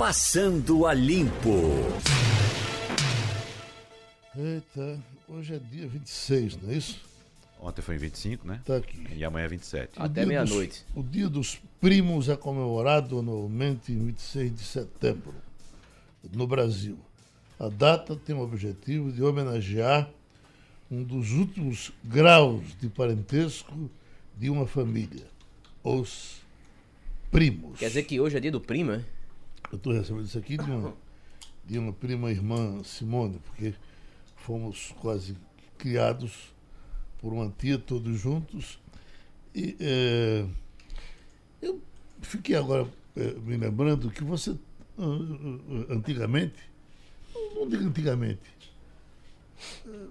Passando a Limpo. Eita, hoje é dia 26, não é isso? Ontem foi em 25, né? Tá aqui. E amanhã é 27. O Até meia-noite. O dia dos primos é comemorado anualmente em 26 de setembro, no Brasil. A data tem o objetivo de homenagear um dos últimos graus de parentesco de uma família, os primos. Quer dizer que hoje é dia do primo, é? Eu estou recebendo isso aqui de uma, de uma prima irmã Simone, porque fomos quase criados por uma tia todos juntos. E eh, eu fiquei agora eh, me lembrando que você, ah, antigamente, não digo antigamente, eh,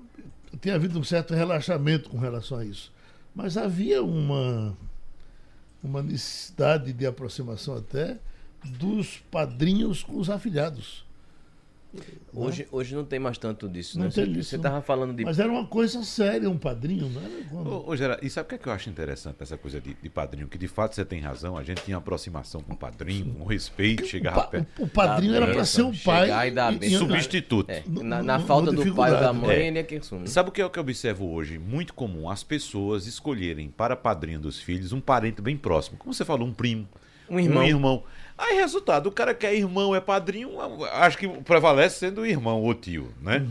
tem havido um certo relaxamento com relação a isso. Mas havia uma, uma necessidade de aproximação até dos padrinhos com os afilhados. Hoje, hoje não tem mais tanto disso, Não né? tem Você- isso, Você não. tava falando de. Mas era uma coisa séria, um padrinho, não era? Quando- Ô, ô, Gerard, e sabe o que, é que eu acho interessante nessa coisa de, de padrinho? Que de fato você tem razão, a gente tinha aproximação com o padrinho, com respeito, o, chegava pa- perto. o padrinho Dá era para bênção, ser o pai. chegar e dar bênção. Substituto. É, na, na falta do pai ou da dificuldade. mãe, É. ele é quem assume. Sabe o que é o que eu observo hoje? Muito comum as pessoas escolherem para padrinho dos filhos um parente bem próximo. Como você falou, um primo. Um irmão. Um irmão. Aí, resultado, o cara que é irmão, é padrinho, acho que prevalece sendo o irmão ou tio, né?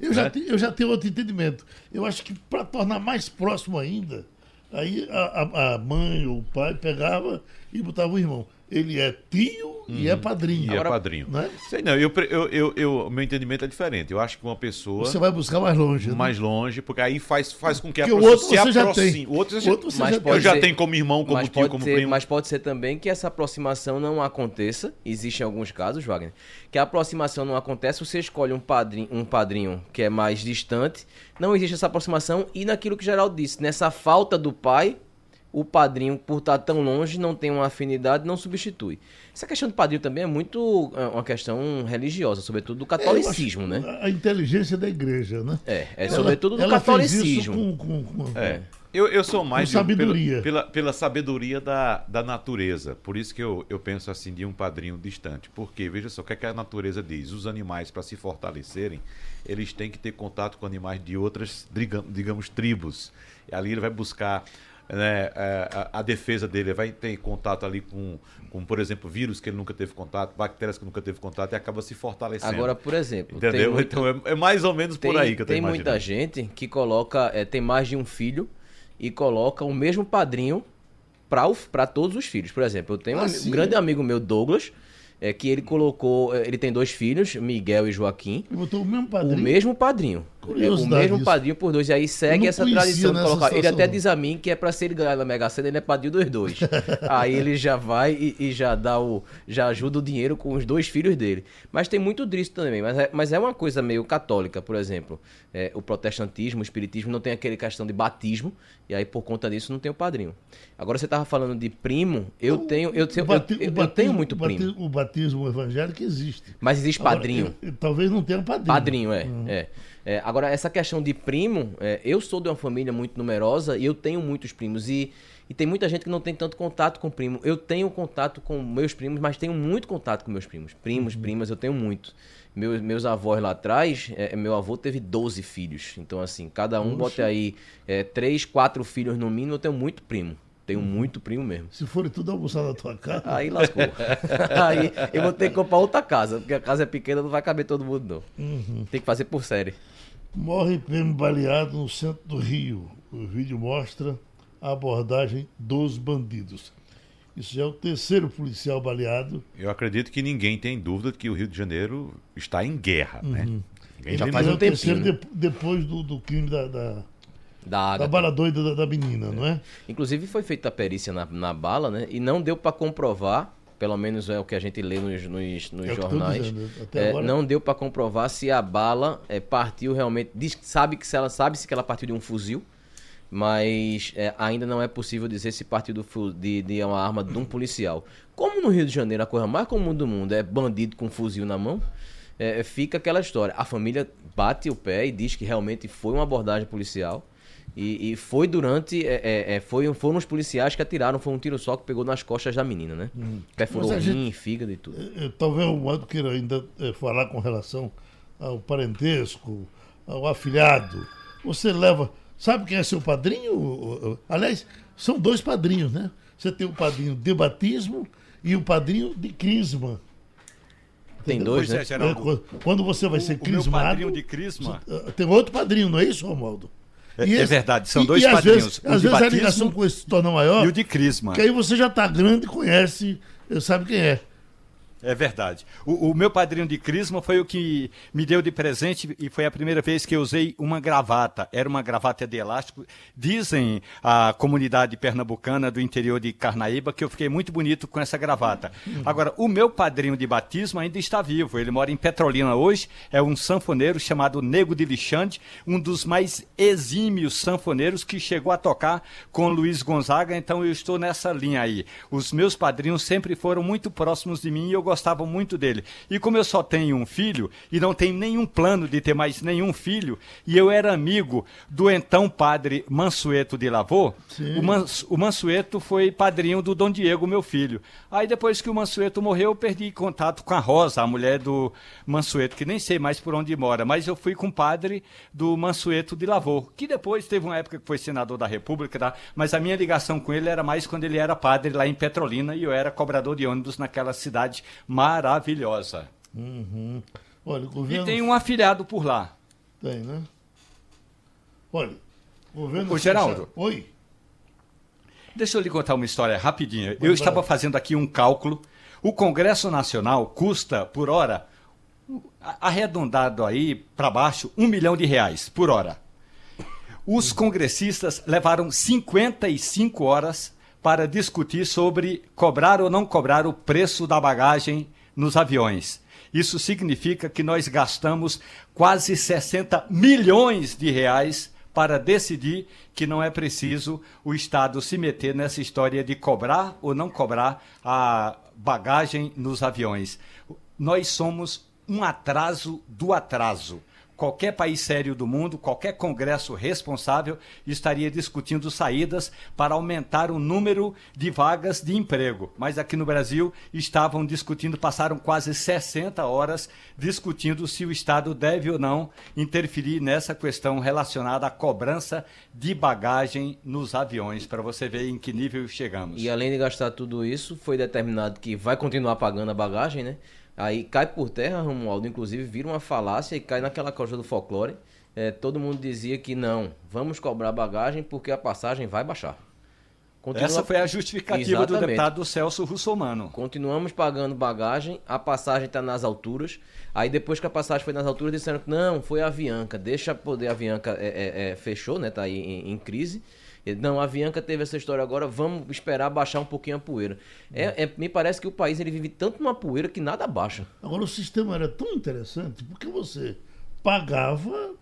Eu já, É. te- eu já tenho outro entendimento. Eu acho que para tornar mais próximo ainda, aí a, a- a mãe ou o pai pegava e botava o irmão. Ele é tio e é padrinho. Uhum. E Agora- é padrinho. Né? Sei não, eu, eu, eu, eu- meu entendimento é diferente. Eu acho que uma pessoa Você vai buscar mais longe. né? mais longe, porque aí faz, faz com que a pessoa se você já aproxime. tem. O outro, você O outro você Mas já eu pode já ser- tenho como irmão, como mas tio, pode como ser, primo. Mas pode ser também que essa aproximação não aconteça. Existem alguns casos, Wagner, que a aproximação não acontece, você escolhe um padrinho, um padrinho que é mais distante, não existe essa aproximação, e naquilo que o Geraldo disse, nessa falta do pai, o padrinho, por estar tão longe, não tem uma afinidade, não substitui. Essa questão do padrinho também é muito é, uma questão religiosa, sobretudo do É, catolicismo, né? A inteligência da igreja, né? É, é Ela- sobretudo do ela fez isso catolicismo. com, com, com- É. Eu, eu sou mais Com de- sabedoria. Pela, pela, pela sabedoria da, da natureza. Por isso que eu, eu penso assim de um padrinho distante. Porque, veja só, o que, é que a natureza diz? Os animais, para se fortalecerem, eles têm que ter contato com animais de outras, digam- digamos, tribos. E ali ele vai buscar né, é, a, a defesa dele, ele vai ter contato ali com, com, por exemplo, vírus que ele nunca teve contato, bactérias que nunca teve contato e acaba se fortalecendo. Agora, por exemplo, Entendeu? muito- Então é, é mais ou menos por tem, aí que eu tô tem imaginando. muita gente que coloca, é, tem mais de um filho e coloca o mesmo padrinho para todos os filhos. Por exemplo, eu tenho um, Ah, ami- sim. um grande amigo meu, Douglas, é, que ele colocou, é, ele tem dois filhos, Miguel e Joaquim, E botou o mesmo o padrinho. mesmo padrinho. É, o mesmo isso. padrinho por dois. E aí Eu segue essa tradição de colocar. Ele até não. diz a mim que é pra se ele ganhar na Mega Sena, ele é padrinho dos dois. aí ele já vai e, e já dá o. já ajuda o dinheiro com os dois filhos dele. Mas tem muito disso também. Mas é, mas é uma coisa meio católica, por exemplo. É, o protestantismo, o espiritismo não tem aquele questão de batismo. E aí, por conta disso, não tem o padrinho. Agora você tava falando de primo, eu tenho. Eu, bati- eu- eu batismo- tenho muito primo. O batismo evangélico existe. Mas existe Agora, padrinho. eu- eu- talvez não tenha padrinho. Padrinho, é. é. É, agora, essa questão de primo, é, eu sou de uma família muito numerosa e eu tenho muitos primos. E, e tem muita gente que não tem tanto contato com primo. Eu tenho contato com meus primos, mas tenho muito contato com meus primos. Primos, primas, eu tenho muito. Meus, meus avós lá atrás, é, meu avô teve 12 filhos. Então, assim, cada um bota aí é, 3, 4 filhos no mínimo. Eu tenho muito primo. Tenho muito primo mesmo. Se forem tudo almoçar na tua casa. Aí lascou. aí eu vou ter que comprar outra casa, porque a casa é pequena, não vai caber todo mundo, não. Tem que fazer por série. Morre PM baleado no centro do Rio. O vídeo mostra a abordagem dos bandidos. Isso já é o terceiro policial baleado. Eu acredito que ninguém tem dúvida de que o Rio de Janeiro está em guerra, né? Ninguém Ele Já tem faz é um o terceiro tempinho, de- depois do, do crime da, da, Da da bala doida da, da menina, não é? Inclusive foi feita a perícia na, na bala, né? E não deu pra comprovar, pelo menos é o que a gente lê nos, nos, nos É jornais. é, agora- Não deu pra comprovar se a bala é, partiu realmente. Diz, sabe que se ela sabe se que ela partiu de um fuzil, mas é, ainda não é possível dizer se partiu do de, de uma arma de um policial. Como no Rio de Janeiro a coisa mais comum do mundo é bandido com fuzil na mão, é, fica aquela história. A família bate o pé e diz que realmente foi uma abordagem policial E, e foi durante. É, é, é, foi, foram os policiais que atiraram, foi um tiro só que pegou nas costas da menina, né? Hum. Perfurou rim, gente, fígado e tudo. É, é, talvez o modo queira ainda falar com relação ao parentesco, ao afilhado. Você leva. Sabe quem é seu padrinho? Aliás, são dois padrinhos, né? Você tem o padrinho de batismo e o padrinho de crisma. Tem dois, pois né? É, quando você vai ser crismado. O meu padrinho de crisma. Tem outro padrinho, não é isso, Romualdo? É, é, verdade, são e, dois e padrinhos. Vezes, às vezes a ligação com esse torna maior. E o de Crisma. Que aí você já está grande e conhece, sabe quem é. É verdade. O, o, meu padrinho de crisma foi o que me deu de presente e foi a primeira vez que eu usei uma gravata. Era uma gravata de elástico. Dizem a comunidade pernambucana do interior de Carnaíba que eu fiquei muito bonito com essa gravata. Agora, o meu padrinho de batismo ainda está vivo. Ele mora em Petrolina hoje. É um sanfoneiro chamado Nego de Lixande, um dos mais exímios sanfoneiros que chegou a tocar com Luiz Gonzaga. Então eu estou nessa linha aí. Os meus padrinhos sempre foram muito próximos de mim e eu gostavam muito dele. E como eu só tenho um filho e não tenho nenhum plano de ter mais nenhum filho, e eu era amigo do então padre Mansueto de Lavô, o, Mans, o Mansueto foi padrinho do Dom Diego, meu filho. Aí depois que o Mansueto morreu, eu perdi contato com a Rosa, a mulher do Mansueto, que nem sei mais por onde mora, mas eu fui com o padre do Mansueto de Lavô, que depois teve uma época que foi senador da República, tá? mas a minha ligação com ele era mais quando ele era padre lá em Petrolina e eu era cobrador de ônibus naquela cidade maravilhosa. Uhum. Olha, governo... E tem um afilhado por lá. Tem, né? Olha, o governo. Ô, Geraldo. Oi. Deixa eu lhe contar uma história rapidinha. eu estava fazendo aqui um cálculo. O Congresso Nacional custa, por hora, arredondado aí para baixo, um milhão de reais por hora. Os congressistas levaram 55 horas para discutir sobre cobrar ou não cobrar o preço da bagagem nos aviões. Isso significa que nós gastamos quase 60 milhões de reais para decidir que não é preciso o Estado se meter nessa história de cobrar ou não cobrar a bagagem nos aviões. Nós somos um atraso do atraso qualquer país sério do mundo, qualquer congresso responsável estaria discutindo saídas para aumentar o número de vagas de emprego. Mas aqui no Brasil estavam discutindo, passaram quase 60 horas discutindo se o Estado deve ou não interferir nessa questão relacionada à cobrança de bagagem nos aviões, para você ver em que nível chegamos. E além de gastar tudo isso, foi determinado que vai continuar pagando a bagagem, né? Aí cai por terra, Romualdo, inclusive vira uma falácia e cai naquela coisa do folclore. É, todo mundo dizia que não, vamos cobrar bagagem porque a passagem vai baixar. Continua... Essa foi a justificativa Exatamente. do deputado Celso Russomano. Continuamos pagando bagagem, a passagem está nas alturas. Aí depois que a passagem foi nas alturas, disseram que não, foi a Avianca. Deixa poder, a Avianca é, é, é, fechou, né? Tá aí em, em crise. Não, a Avianca teve essa história agora, vamos esperar baixar um pouquinho a poeira. É, é, me parece que o país ele vive tanto numa poeira que nada baixa. Agora, o sistema era tão interessante porque você pagava,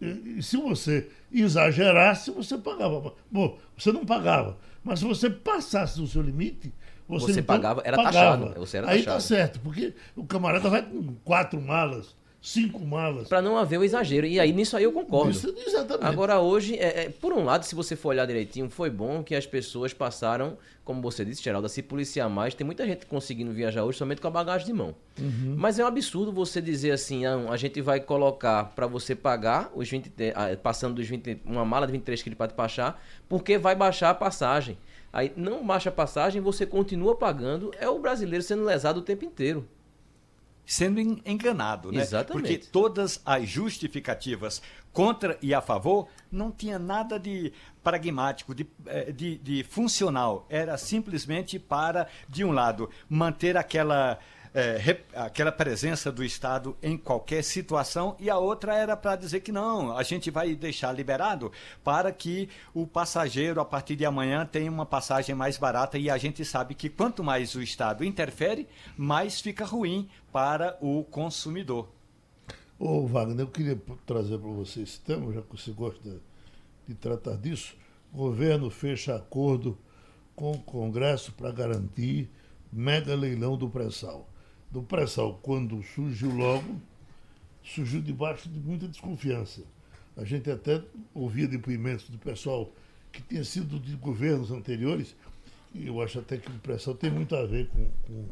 e se você exagerasse, você pagava. Bom, você não pagava, mas se você passasse do seu limite, você, você então pagava, era pagava. taxado. Você era Aí tá certo, porque o camarada vai com quatro malas, cinco malas. Para não haver o exagero. E aí nisso aí eu concordo. Isso, exatamente. Agora hoje, é, é, por um lado, se você for olhar direitinho, foi bom que as pessoas passaram, como você disse, Geraldo, a se policiar mais. Tem muita gente conseguindo viajar hoje somente com a bagagem de mão. Uhum. Mas é um absurdo você dizer assim, ah, a gente vai colocar para você pagar os 20, ah, passando dos 20, uma mala de 23 quilos para despachar, porque vai baixar a passagem. Aí não baixa a passagem, você continua pagando, é o brasileiro sendo lesado o tempo inteiro sendo enganado, né? Exatamente. Porque todas as justificativas contra e a favor não tinha nada de pragmático, de, eh, de, de funcional. Era simplesmente para, de um lado, manter aquela é, aquela presença do Estado em qualquer situação, e a outra era para dizer que não, a gente vai deixar liberado para que o passageiro, a partir de amanhã, tenha uma passagem mais barata, e a gente sabe que quanto mais o Estado interfere, mais fica ruim para o consumidor. Ô Wagner, eu queria trazer para você esse tema, já que você gosta de tratar disso. O governo fecha acordo com o Congresso para garantir mega leilão do pré-sal do pré-sal, quando surgiu logo, surgiu debaixo de muita desconfiança. A gente até ouvia depoimentos do pessoal que tinha sido de governos anteriores, e eu acho até que o pré-sal tem muito a ver com, com,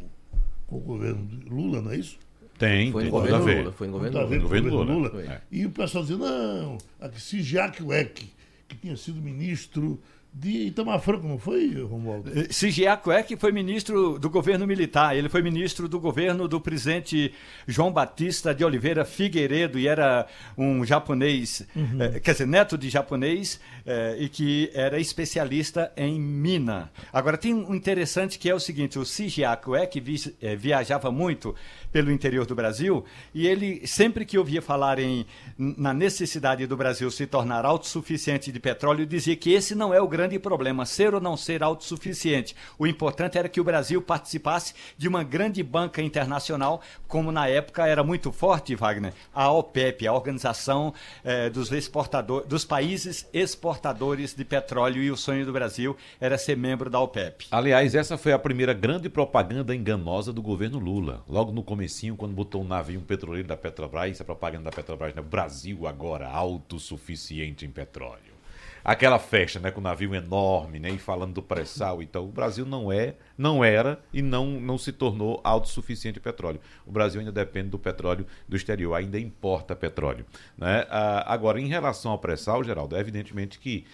com o governo de Lula, não é isso? Tem, Foi tem no tudo a governo ver. Lula. Foi no governo Lula. com o Governo governo Lula. Lula. É. E o pessoal dizia, não, se Jacques Weck, que tinha sido ministro de Itamar Franco, não foi, Romualdo? Sigiaco é que foi ministro do governo militar, ele foi ministro do governo do presidente João Batista de Oliveira Figueiredo e era um japonês, eh, quer dizer, neto de japonês eh, e que era especialista em mina. Agora tem um interessante que é o seguinte, o Sigiaco é que vi- eh, viajava muito pelo interior do Brasil e ele sempre que ouvia falar em na necessidade do Brasil se tornar autossuficiente de petróleo dizia que esse não é o grande problema, ser ou não ser autossuficiente. O importante era que o Brasil participasse de uma grande banca internacional, como na época era muito forte, Wagner, a OPEP, a Organização eh, dos, exportador, dos Países Exportadores de Petróleo, e o sonho do Brasil era ser membro da OPEP. Aliás, essa foi a primeira grande propaganda enganosa do governo Lula. Logo no comecinho, quando botou um navio, um petroleiro da Petrobras, a propaganda da Petrobras, né? Brasil agora autossuficiente em petróleo. Aquela festa, né, com o navio enorme, né, e falando do pré-sal e tal. O Brasil não é, não era e não, não se tornou autossuficiente em petróleo. O Brasil ainda depende do petróleo do exterior, ainda importa petróleo, né? Ah, agora, em relação ao pré-sal, Geraldo, é evidentemente que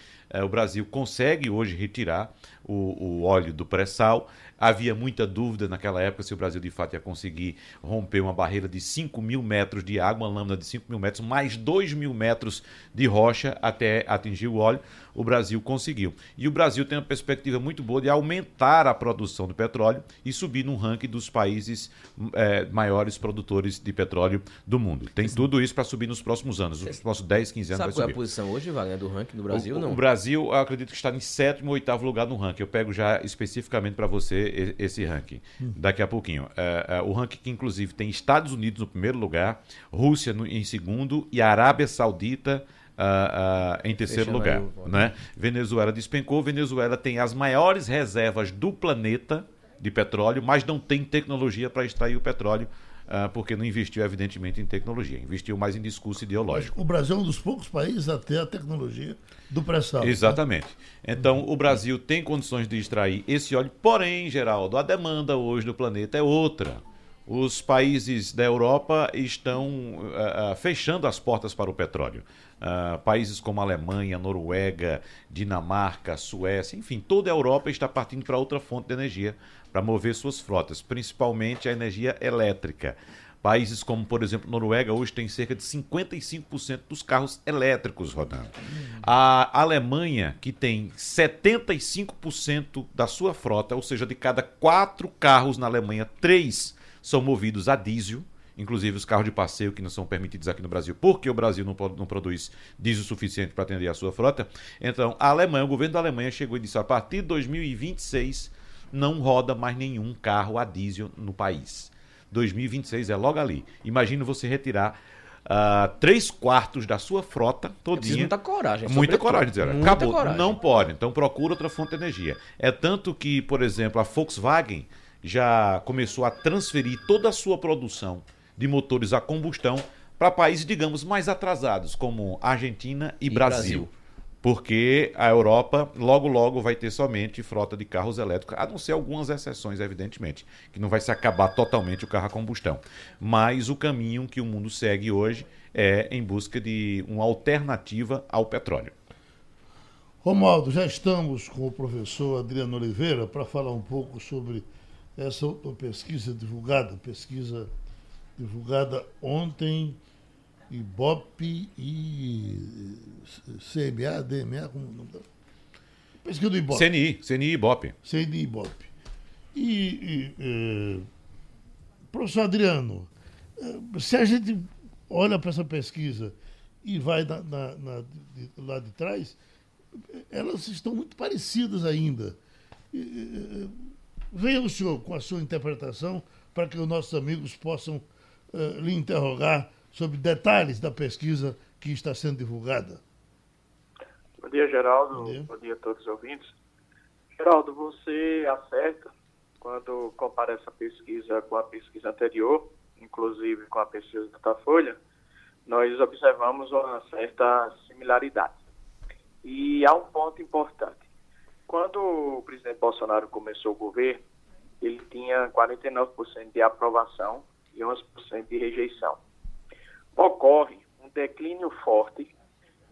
o Brasil consegue hoje retirar o, o óleo do pré-sal. Havia muita dúvida naquela época se o Brasil de fato ia conseguir romper uma barreira de 5 mil metros de água, uma lâmina de 5 mil metros, mais 2 mil metros de rocha até atingir o óleo. O Brasil conseguiu. E o Brasil tem uma perspectiva muito boa de aumentar a produção do petróleo e subir no ranking dos países eh, maiores produtores de petróleo do mundo. Tem tudo isso para subir nos próximos anos. Nos próximos 10, 15 anos Sabe qual é a posição hoje, Wagner, do ranking do Brasil? o, não. o Brasil, eu acredito que está em sétimo ou oitavo lugar no ranking. Eu pego já especificamente para você esse ranking daqui a pouquinho. É, é, o ranking que, inclusive, tem Estados Unidos no primeiro lugar, Rússia no- em segundo e Arábia Saudita. Ah, ah, em terceiro lugar, o né? Venezuela despencou. Venezuela tem as maiores reservas do planeta de petróleo, mas não tem tecnologia para extrair o petróleo, ah, porque não investiu, evidentemente, em tecnologia. Investiu mais em discurso ideológico. O Brasil é um dos poucos países a ter a tecnologia do pré-sal. Exatamente. Então, o Brasil tem condições de extrair esse óleo, porém, Geraldo, a demanda hoje do planeta é outra. Os países da Europa estão ah, fechando as portas para o petróleo. Ah, países como Alemanha, Noruega, Dinamarca, Suécia, enfim, toda a Europa está partindo para outra fonte de energia para mover suas frotas, principalmente a energia elétrica. Países como, por exemplo, Noruega hoje tem cerca de 55% dos carros elétricos rodando. A Alemanha, que tem 75% da sua frota, ou seja, de cada quatro carros na Alemanha, três são movidos a diesel. Inclusive os carros de passeio que não são permitidos aqui no Brasil, porque o Brasil não, não produz diesel suficiente para atender a sua frota. Então, a Alemanha, o governo da Alemanha chegou e disse: a partir de 2026 não roda mais nenhum carro a diesel no país. 2026 é logo ali. Imagina você retirar ah, três quartos da sua frota todinha. muita coragem. Muita coragem, dizer, Muita acabou, coragem. não pode, então procura outra fonte de energia. É tanto que, por exemplo, a Volkswagen já começou a transferir toda a sua produção de motores a combustão para países, digamos, mais atrasados, como Argentina e, E Brasil. Brasil. Porque a Europa logo logo vai ter somente frota de carros elétricos, a não ser algumas exceções, evidentemente, que não vai se acabar totalmente o carro a combustão. Mas o caminho que o mundo segue hoje é em busca de uma alternativa ao petróleo. Romualdo, já estamos com o professor Adriano Oliveira para falar um pouco sobre essa outra pesquisa divulgada, pesquisa divulgada ontem, Ibope e CMA, DMA, como é o nome da- Pesquisa do Ibope. CNI, CNI e Ibope. CNI Ibope. E, e, eh, professor Adriano, eh, se a gente olha para essa pesquisa e vai na, na- na- de- lá de trás, eh, elas estão muito parecidas ainda. E, eh, venha o senhor com a sua interpretação para que os nossos amigos possam eh, lhe interrogar sobre detalhes da pesquisa que está sendo divulgada. Bom dia, Geraldo. Bom dia. Bom dia a todos os ouvintes. Geraldo, você acerta quando compara essa pesquisa com a pesquisa anterior, inclusive com a pesquisa da Datafolha, nós observamos uma certa similaridade. E há um ponto importante. Quando o presidente Bolsonaro começou o governo, ele tinha 49% de aprovação e 11% de rejeição. Ocorre um declínio forte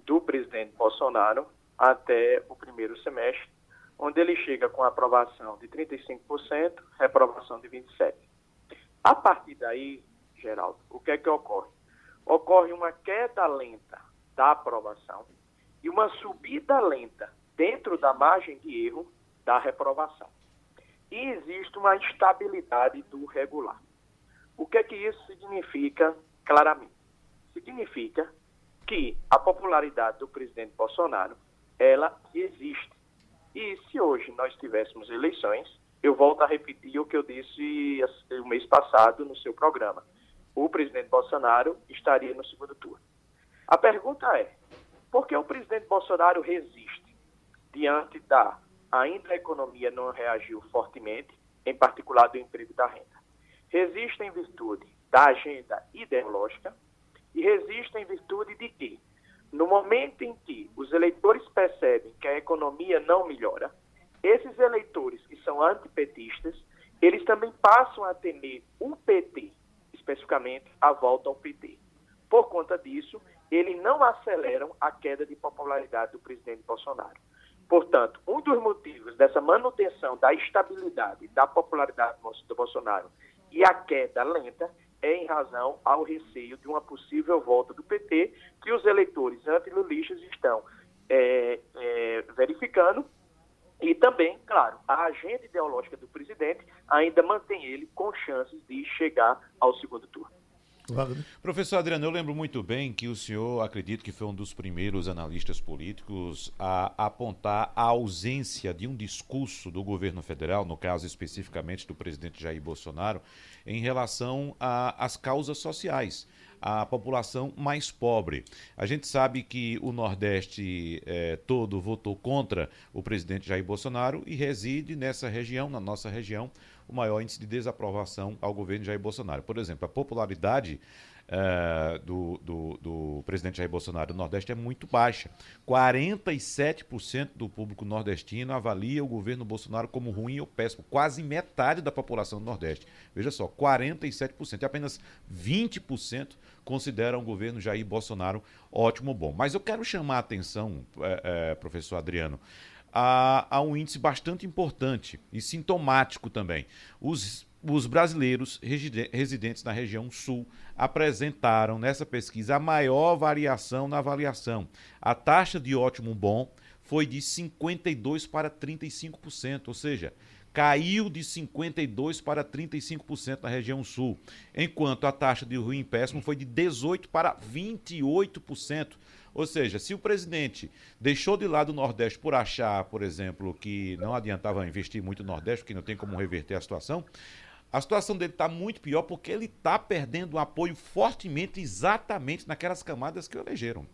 do presidente Bolsonaro até o primeiro semestre, onde ele chega com aprovação de 35%, reprovação de 27%. A partir daí, Geraldo, o que é que ocorre? Ocorre uma queda lenta da aprovação e uma subida lenta dentro da margem de erro da reprovação. E existe uma instabilidade do regular. O que é que isso significa claramente? Significa que a popularidade do presidente Bolsonaro, ela existe. E se hoje nós tivéssemos eleições, eu volto a repetir o que eu disse o mês passado no seu programa. O presidente Bolsonaro estaria no segundo turno. A pergunta é: por que o presidente Bolsonaro resiste diante da ainda a economia não reagiu fortemente, em particular do emprego da renda? Resiste em virtude da agenda ideológica e resiste em virtude de que, no momento em que os eleitores percebem que a economia não melhora, esses eleitores que são antipetistas, eles também passam a temer o PT, especificamente a volta ao PT. Por conta disso, eles não aceleram a queda de popularidade do presidente Bolsonaro. Portanto, um dos motivos dessa manutenção da estabilidade da popularidade do Bolsonaro e a queda lenta é em razão ao receio de uma possível volta do PT, que os eleitores antilulistas estão é, é, verificando e também, claro, a agenda ideológica do presidente ainda mantém ele com chances de chegar ao segundo turno. Professor Adriano, eu lembro muito bem que o senhor, acredito que foi um dos primeiros analistas políticos a apontar a ausência de um discurso do governo federal, no caso especificamente do presidente Jair Bolsonaro, em relação às causas sociais a população mais pobre. A gente sabe que o Nordeste é, todo votou contra o presidente Jair Bolsonaro e reside nessa região, na nossa região, o maior índice de desaprovação ao governo Jair Bolsonaro. Por exemplo, a popularidade uh, do, do, do, presidente Jair Bolsonaro no Nordeste é muito baixa. 47% do público nordestino avalia o governo Bolsonaro como ruim ou péssimo. Quase metade da população do Nordeste. Veja só, 47%. E apenas 20% consideram o governo Jair Bolsonaro ótimo ou bom. Mas eu quero chamar a atenção, é, é, professor Adriano, a, a um índice bastante importante e sintomático também. Os os brasileiros residentes na região sul apresentaram nessa pesquisa a maior variação na avaliação. A taxa de ótimo bom foi de 52 para 35%, ou seja, caiu de 52 para 35% na região sul, enquanto a taxa de ruim péssimo foi de 18 para 28%. Ou seja, se o presidente deixou de lado o Nordeste por achar, por exemplo, que não adiantava investir muito no Nordeste, porque não tem como reverter a situação, a situação dele está muito pior porque ele está perdendo o apoio fortemente exatamente naquelas camadas que o elegeram.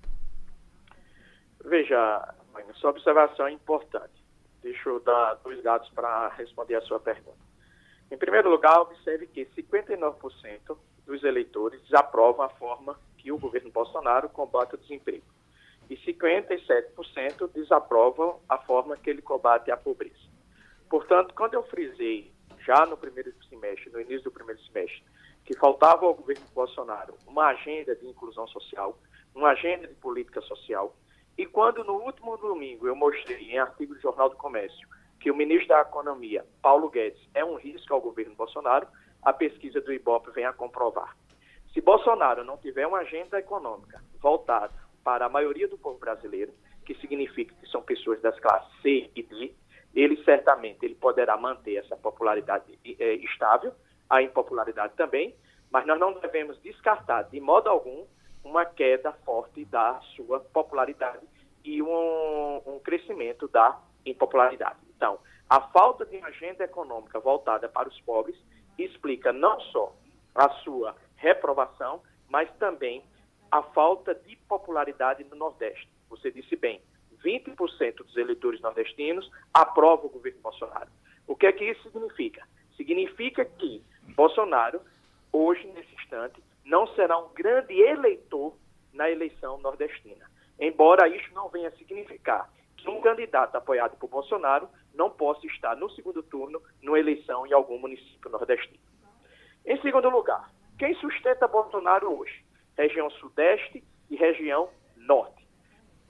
Veja, sua observação é importante. Deixa eu dar dois dados para responder a sua pergunta. Em primeiro lugar, observe que 59% dos eleitores desaprovam a forma que o governo Bolsonaro combate o desemprego. E 57% desaprovam a forma que ele combate a pobreza. Portanto, quando eu frisei já no primeiro semestre, no início do primeiro semestre, que faltava ao governo Bolsonaro uma agenda de inclusão social, uma agenda de política social. E quando no último domingo eu mostrei em artigo do Jornal do Comércio que o ministro da Economia, Paulo Guedes, é um risco ao governo Bolsonaro, a pesquisa do IBOP vem a comprovar. Se Bolsonaro não tiver uma agenda econômica voltada para a maioria do povo brasileiro, que significa que são pessoas das classes C e D, ele certamente ele poderá manter essa popularidade é, estável, a impopularidade também, mas nós não devemos descartar de modo algum uma queda forte da sua popularidade e um, um crescimento da impopularidade. Então, a falta de agenda econômica voltada para os pobres explica não só a sua reprovação, mas também a falta de popularidade no Nordeste. Você disse bem, 20% dos eleitores nordestinos aprovam o governo Bolsonaro. O que é que isso significa? Significa que Bolsonaro, hoje, nesse instante, não será um grande eleitor na eleição nordestina. Embora isso não venha significar que um candidato apoiado por Bolsonaro não possa estar no segundo turno numa eleição em algum município nordestino. Em segundo lugar, quem sustenta Bolsonaro hoje? Região Sudeste e região Norte.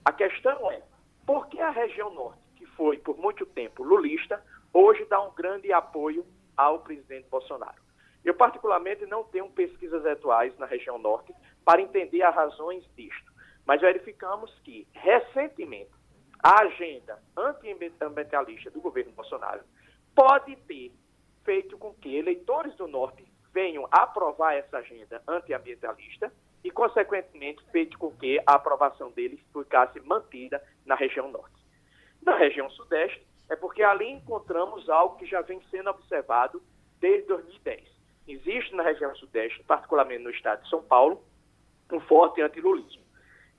A questão é, por que a região Norte, que foi por muito tempo lulista, hoje dá um grande apoio ao presidente Bolsonaro? Eu, particularmente, não tenho pesquisas atuais na região Norte para entender as razões disto, mas verificamos que, recentemente, a agenda antiambientalista do governo Bolsonaro pode ter feito com que eleitores do Norte venham aprovar essa agenda antiambientalista e, consequentemente, feito com que a aprovação deles ficasse mantida na região Norte. Na região Sudeste, é porque ali encontramos algo que já vem sendo observado desde 2010. Existe na região Sudeste, particularmente no estado de São Paulo, um forte antilulismo.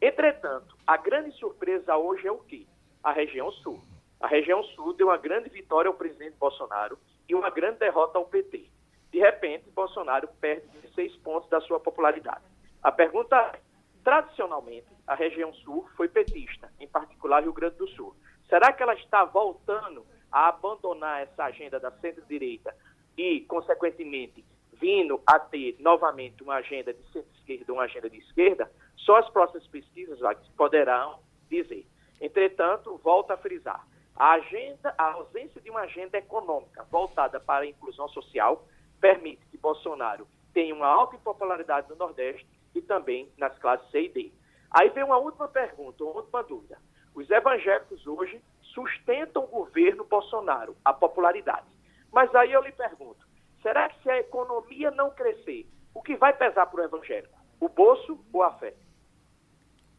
Entretanto, a grande surpresa hoje é o quê? A região sul. A região sul deu uma grande vitória ao presidente Bolsonaro e uma grande derrota ao PT. De repente, Bolsonaro perde 16 pontos da sua popularidade. A pergunta é: tradicionalmente, a região sul foi petista, em particular Rio Grande do Sul. Será que ela está voltando a abandonar essa agenda da centro-direita e, consequentemente, vindo a ter novamente uma agenda de centro-esquerda, uma agenda de esquerda? Só as próximas pesquisas poderão dizer. Entretanto, volto a frisar, a agenda, a ausência de uma agenda econômica voltada para a inclusão social permite que Bolsonaro tenha uma alta popularidade no Nordeste e também nas classes C e D. Aí vem uma última pergunta, uma última dúvida. Os evangélicos hoje sustentam o governo Bolsonaro, a popularidade. Mas aí eu lhe pergunto, será que se a economia não crescer, o que vai pesar para o evangélico? O bolso ou a fé?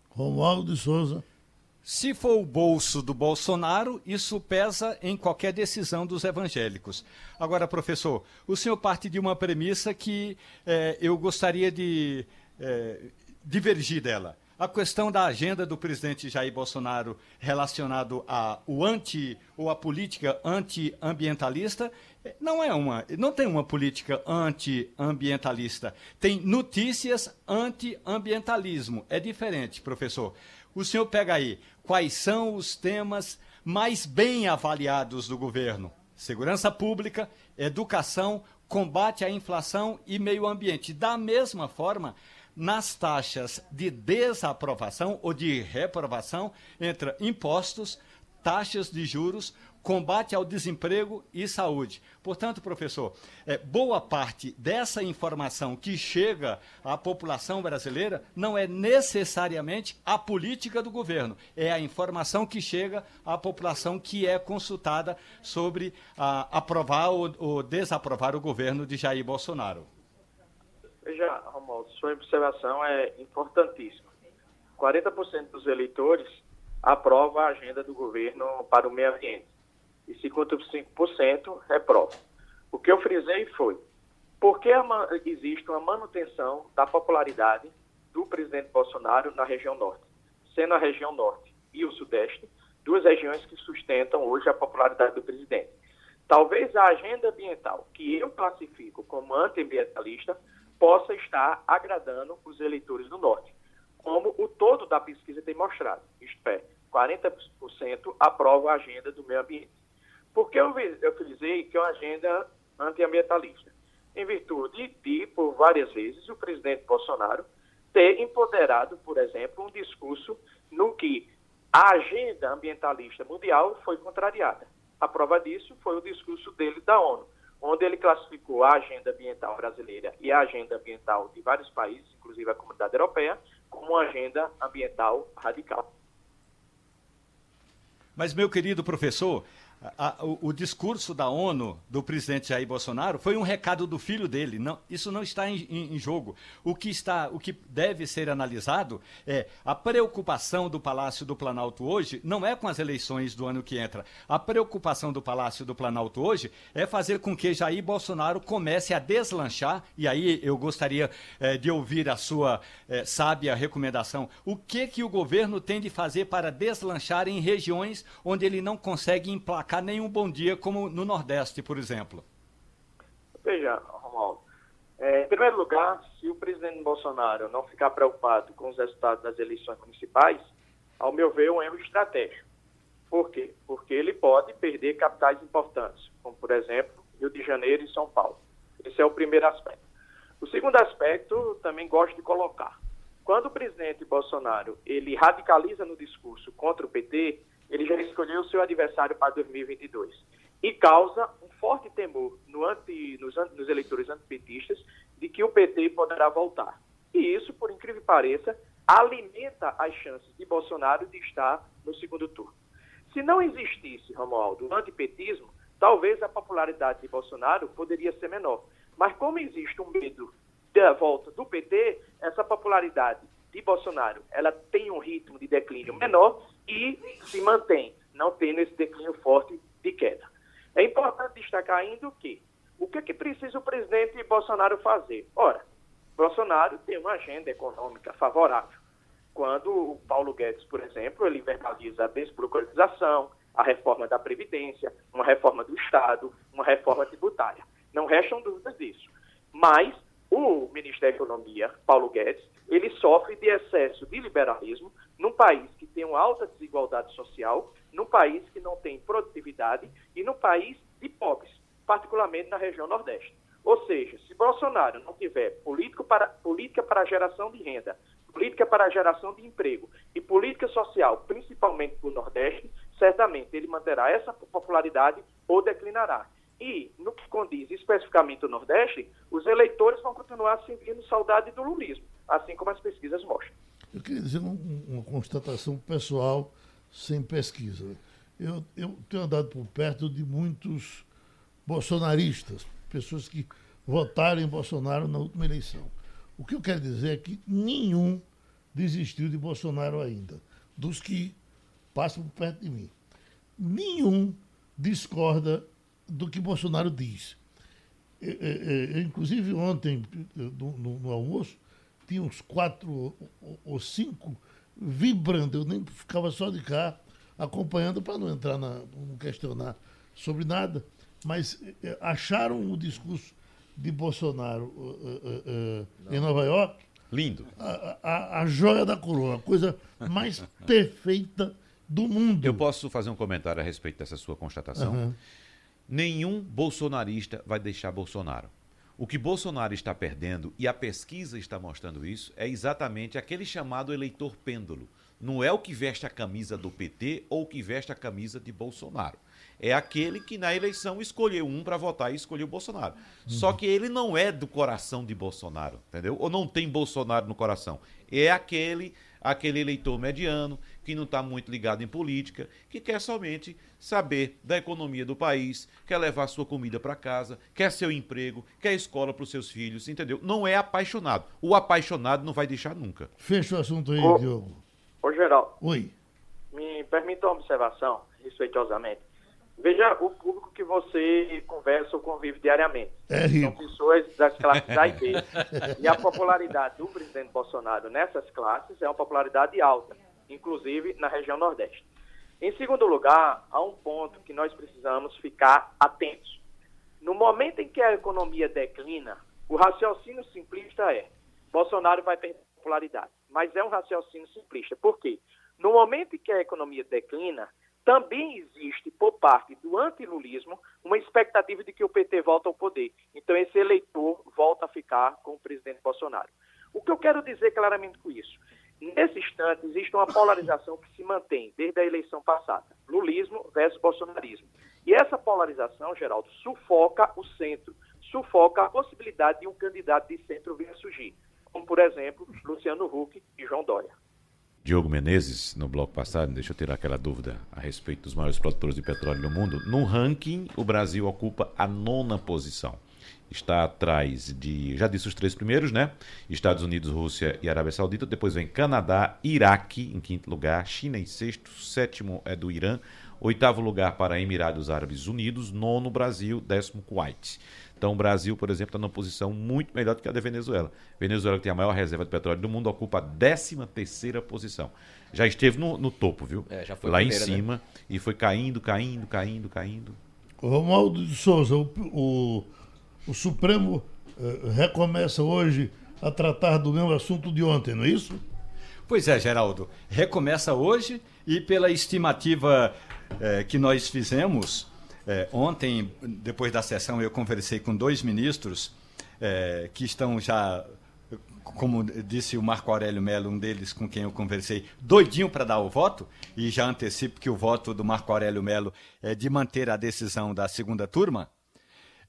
Romualdo de Souza. Se for o bolso do Bolsonaro, isso pesa em qualquer decisão dos evangélicos. Agora, professor, o senhor parte de uma premissa que é, eu gostaria de é, divergir dela. A questão da agenda do presidente Jair Bolsonaro relacionado a o anti ou a política anti-ambientalista não é uma, não tem uma política anti-ambientalista. Tem notícias anti-ambientalismo. É diferente, professor. O senhor pega aí, quais são os temas mais bem avaliados do governo? Segurança pública, educação, combate à inflação e meio ambiente. Da mesma forma, nas taxas de desaprovação ou de reprovação, entra impostos, taxas de juros, combate ao desemprego e saúde. Portanto, professor, é, boa parte dessa informação que chega à população brasileira não é necessariamente a política do governo, é a informação que chega à população que é consultada sobre aprovar ou, ou desaprovar o governo de Jair Bolsonaro. Veja, Romualdo, sua observação é importantíssima. 40% dos eleitores aprova a agenda do governo para o meio ambiente e 55% reprova. O que eu frisei foi por que existe uma manutenção da popularidade do presidente Bolsonaro na região norte, sendo a região norte e o sudeste duas regiões que sustentam hoje a popularidade do presidente. Talvez a agenda ambiental, que eu classifico como antiambientalista, possa estar agradando os eleitores do norte, como o todo da pesquisa tem mostrado, isto é, 40% aprova a agenda do meio ambiente. Por que eu, eu frisei que é uma agenda antiambientalista? Em virtude de, por várias vezes, o presidente Bolsonaro ter empoderado, por exemplo, um discurso no que a agenda ambientalista mundial foi contrariada. A prova disso foi o discurso dele da ONU, onde ele classificou a agenda ambiental brasileira e a agenda ambiental de vários países, inclusive a comunidade europeia, como uma agenda ambiental radical. Mas, meu querido professor, a, o, o, discurso da ONU do presidente Jair Bolsonaro foi um recado do filho dele. Não, isso não está em, em, em, jogo. O que está, o que deve ser analisado é a preocupação do Palácio do Planalto hoje não é com as eleições do ano que entra. A preocupação do Palácio do Planalto hoje é fazer com que Jair Bolsonaro comece a deslanchar. E aí eu gostaria é, de ouvir a sua é, sábia recomendação. O que que o governo tem de fazer para deslanchar em regiões onde ele não consegue emplacar nenhum bom dia, como no Nordeste, por exemplo? Veja, Romualdo, É, em primeiro lugar, se o presidente Bolsonaro não ficar preocupado com os resultados das eleições municipais, ao meu ver, é um erro estratégico. Por quê? Porque ele pode perder capitais importantes, como, por exemplo, Rio de Janeiro e São Paulo. Esse é o primeiro aspecto. O segundo aspecto, também gosto de colocar. Quando o presidente Bolsonaro ele radicaliza no discurso contra o PT, ele já escolheu seu adversário para 2022 e causa um forte temor no anti, nos, nos eleitores antipetistas de que o PT poderá voltar. E isso, por incrível que pareça, alimenta as chances de Bolsonaro de estar no segundo turno. Se não existisse, Romualdo, o antipetismo, talvez a popularidade de Bolsonaro poderia ser menor. Mas como existe um medo da volta do PT, essa popularidade de Bolsonaro, ela tem um ritmo de declínio menor e se mantém, não tendo esse declínio forte de queda. É importante destacar ainda que o que, é que precisa o presidente Bolsonaro fazer? Ora, Bolsonaro tem uma agenda econômica favorável. Quando o Paulo Guedes, por exemplo, ele verbaliza a desburocratização, a reforma da Previdência, uma reforma do Estado, uma reforma tributária. Não restam dúvidas disso. Mas o ministro da Economia, Paulo Guedes, ele sofre de excesso de liberalismo num país que tem uma alta desigualdade social, num país que não tem produtividade e num país de pobres, particularmente na região Nordeste. Ou seja, se Bolsonaro não tiver para, política para geração de renda, política para geração de emprego e política social, principalmente para o Nordeste, certamente ele manterá essa popularidade ou declinará. E, no que condiz especificamente o Nordeste, os eleitores vão continuar sentindo saudade do lulismo, assim como as pesquisas mostram. Eu queria dizer um, uma constatação pessoal sem pesquisa. Eu, eu tenho andado por perto de muitos bolsonaristas, pessoas que votaram em Bolsonaro na última eleição. O que eu quero dizer é que nenhum desistiu de Bolsonaro ainda, dos que passam por perto de mim. Nenhum discorda do que Bolsonaro diz. Eu, eu, inclusive, ontem, no, no, no, almoço, tinha uns quatro ou cinco vibrando. Eu nem ficava só de cá acompanhando para não entrar na. não questionar sobre nada. Mas acharam o discurso de Bolsonaro uh, uh, uh, em Nova York. Lindo. A, a, a joia da coroa, a coisa mais perfeita do mundo. Eu posso fazer um comentário a respeito dessa sua constatação? Uhum nenhum bolsonarista vai deixar Bolsonaro. O que Bolsonaro está perdendo, e a pesquisa está mostrando isso, é exatamente aquele chamado eleitor pêndulo. Não é o que veste a camisa do PT ou o que veste a camisa de Bolsonaro. É aquele que na eleição escolheu um para votar e escolheu Bolsonaro. Uhum. Só que ele não é do coração de Bolsonaro, entendeu? Ou não tem Bolsonaro no coração. É aquele aquele eleitor mediano que não está muito ligado em política, que quer somente saber da economia do país, quer levar sua comida para casa, quer seu emprego, quer escola para os seus filhos, entendeu? Não é apaixonado. O apaixonado não vai deixar nunca. Fecha o assunto aí, ô, Diogo. Ô, Geraldo. Oi. Me permita uma observação, respeitosamente. Veja o público que você conversa ou convive diariamente. É. São pessoas das classes A e B. e a popularidade do presidente Bolsonaro nessas classes é uma popularidade alta, inclusive na região Nordeste. Em segundo lugar, há um ponto que nós precisamos ficar atentos. No momento em que a economia declina, o raciocínio simplista é: Bolsonaro vai perder popularidade. Mas é um raciocínio simplista. Por quê? No momento em que a economia declina, também existe, por parte do antilulismo, uma expectativa de que o PT volta ao poder. Então, esse eleitor volta a ficar com o presidente Bolsonaro. O que eu quero dizer claramente com isso? Nesse instante, existe uma polarização que se mantém desde a eleição passada: lulismo versus bolsonarismo. E essa polarização, Geraldo, sufoca o centro, sufoca a possibilidade de um candidato de centro vir a surgir, como, por exemplo, Luciano Huck e João Dória. Diogo Menezes, no bloco passado, deixa eu tirar aquela dúvida a respeito dos maiores produtores de petróleo no mundo. No ranking, o Brasil ocupa a nona posição. Está atrás de, já disse os três primeiros, né? Estados Unidos, Rússia e Arábia Saudita. Depois vem Canadá, Iraque em quinto lugar, China em sexto, sétimo é do Irã, oitavo lugar para Emirados Árabes Unidos, nono Brasil, décimo Kuwait. Então o Brasil, por exemplo, está numa posição muito melhor do que a da Venezuela. Venezuela, que tem a maior reserva de petróleo do mundo, ocupa a 13 terceira posição. Já esteve no, no topo, viu? É, já foi Lá primeira, em né? cima né? e foi caindo, caindo, caindo, caindo. Romualdo de Souza, o, o, o Supremo eh, recomeça hoje a tratar do mesmo assunto de ontem, não é isso? Pois é, Geraldo. Recomeça hoje e pela estimativa eh, que nós fizemos, eh, ontem, depois da sessão, eu conversei com dois ministros eh, que estão já, como disse o Marco Aurélio Melo, um deles com quem eu conversei, doidinho para dar o voto, e já antecipo que o voto do Marco Aurélio Melo é de manter a decisão da segunda turma.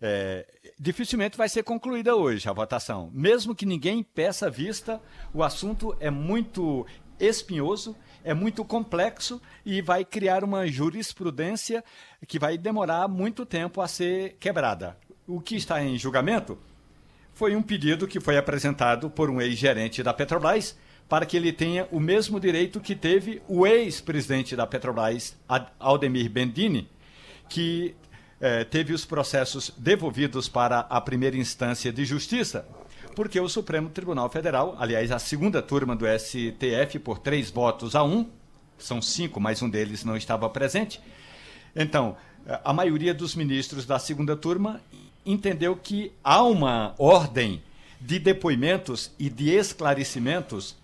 É, dificilmente vai ser concluída hoje a votação. Mesmo que ninguém peça vista, o assunto é muito espinhoso, é muito complexo e vai criar uma jurisprudência que vai demorar muito tempo a ser quebrada. O que está em julgamento foi um pedido que foi apresentado por um ex-gerente da Petrobras para que ele tenha o mesmo direito que teve o ex-presidente da Petrobras, Aldemir Bendini, que eh, teve os processos devolvidos para a primeira instância de justiça, porque o Supremo Tribunal Federal, aliás, a segunda turma do STF, por três votos a um, são cinco, mas um deles não estava presente. Então, a maioria dos ministros da segunda turma entendeu que há uma ordem de depoimentos e de esclarecimentos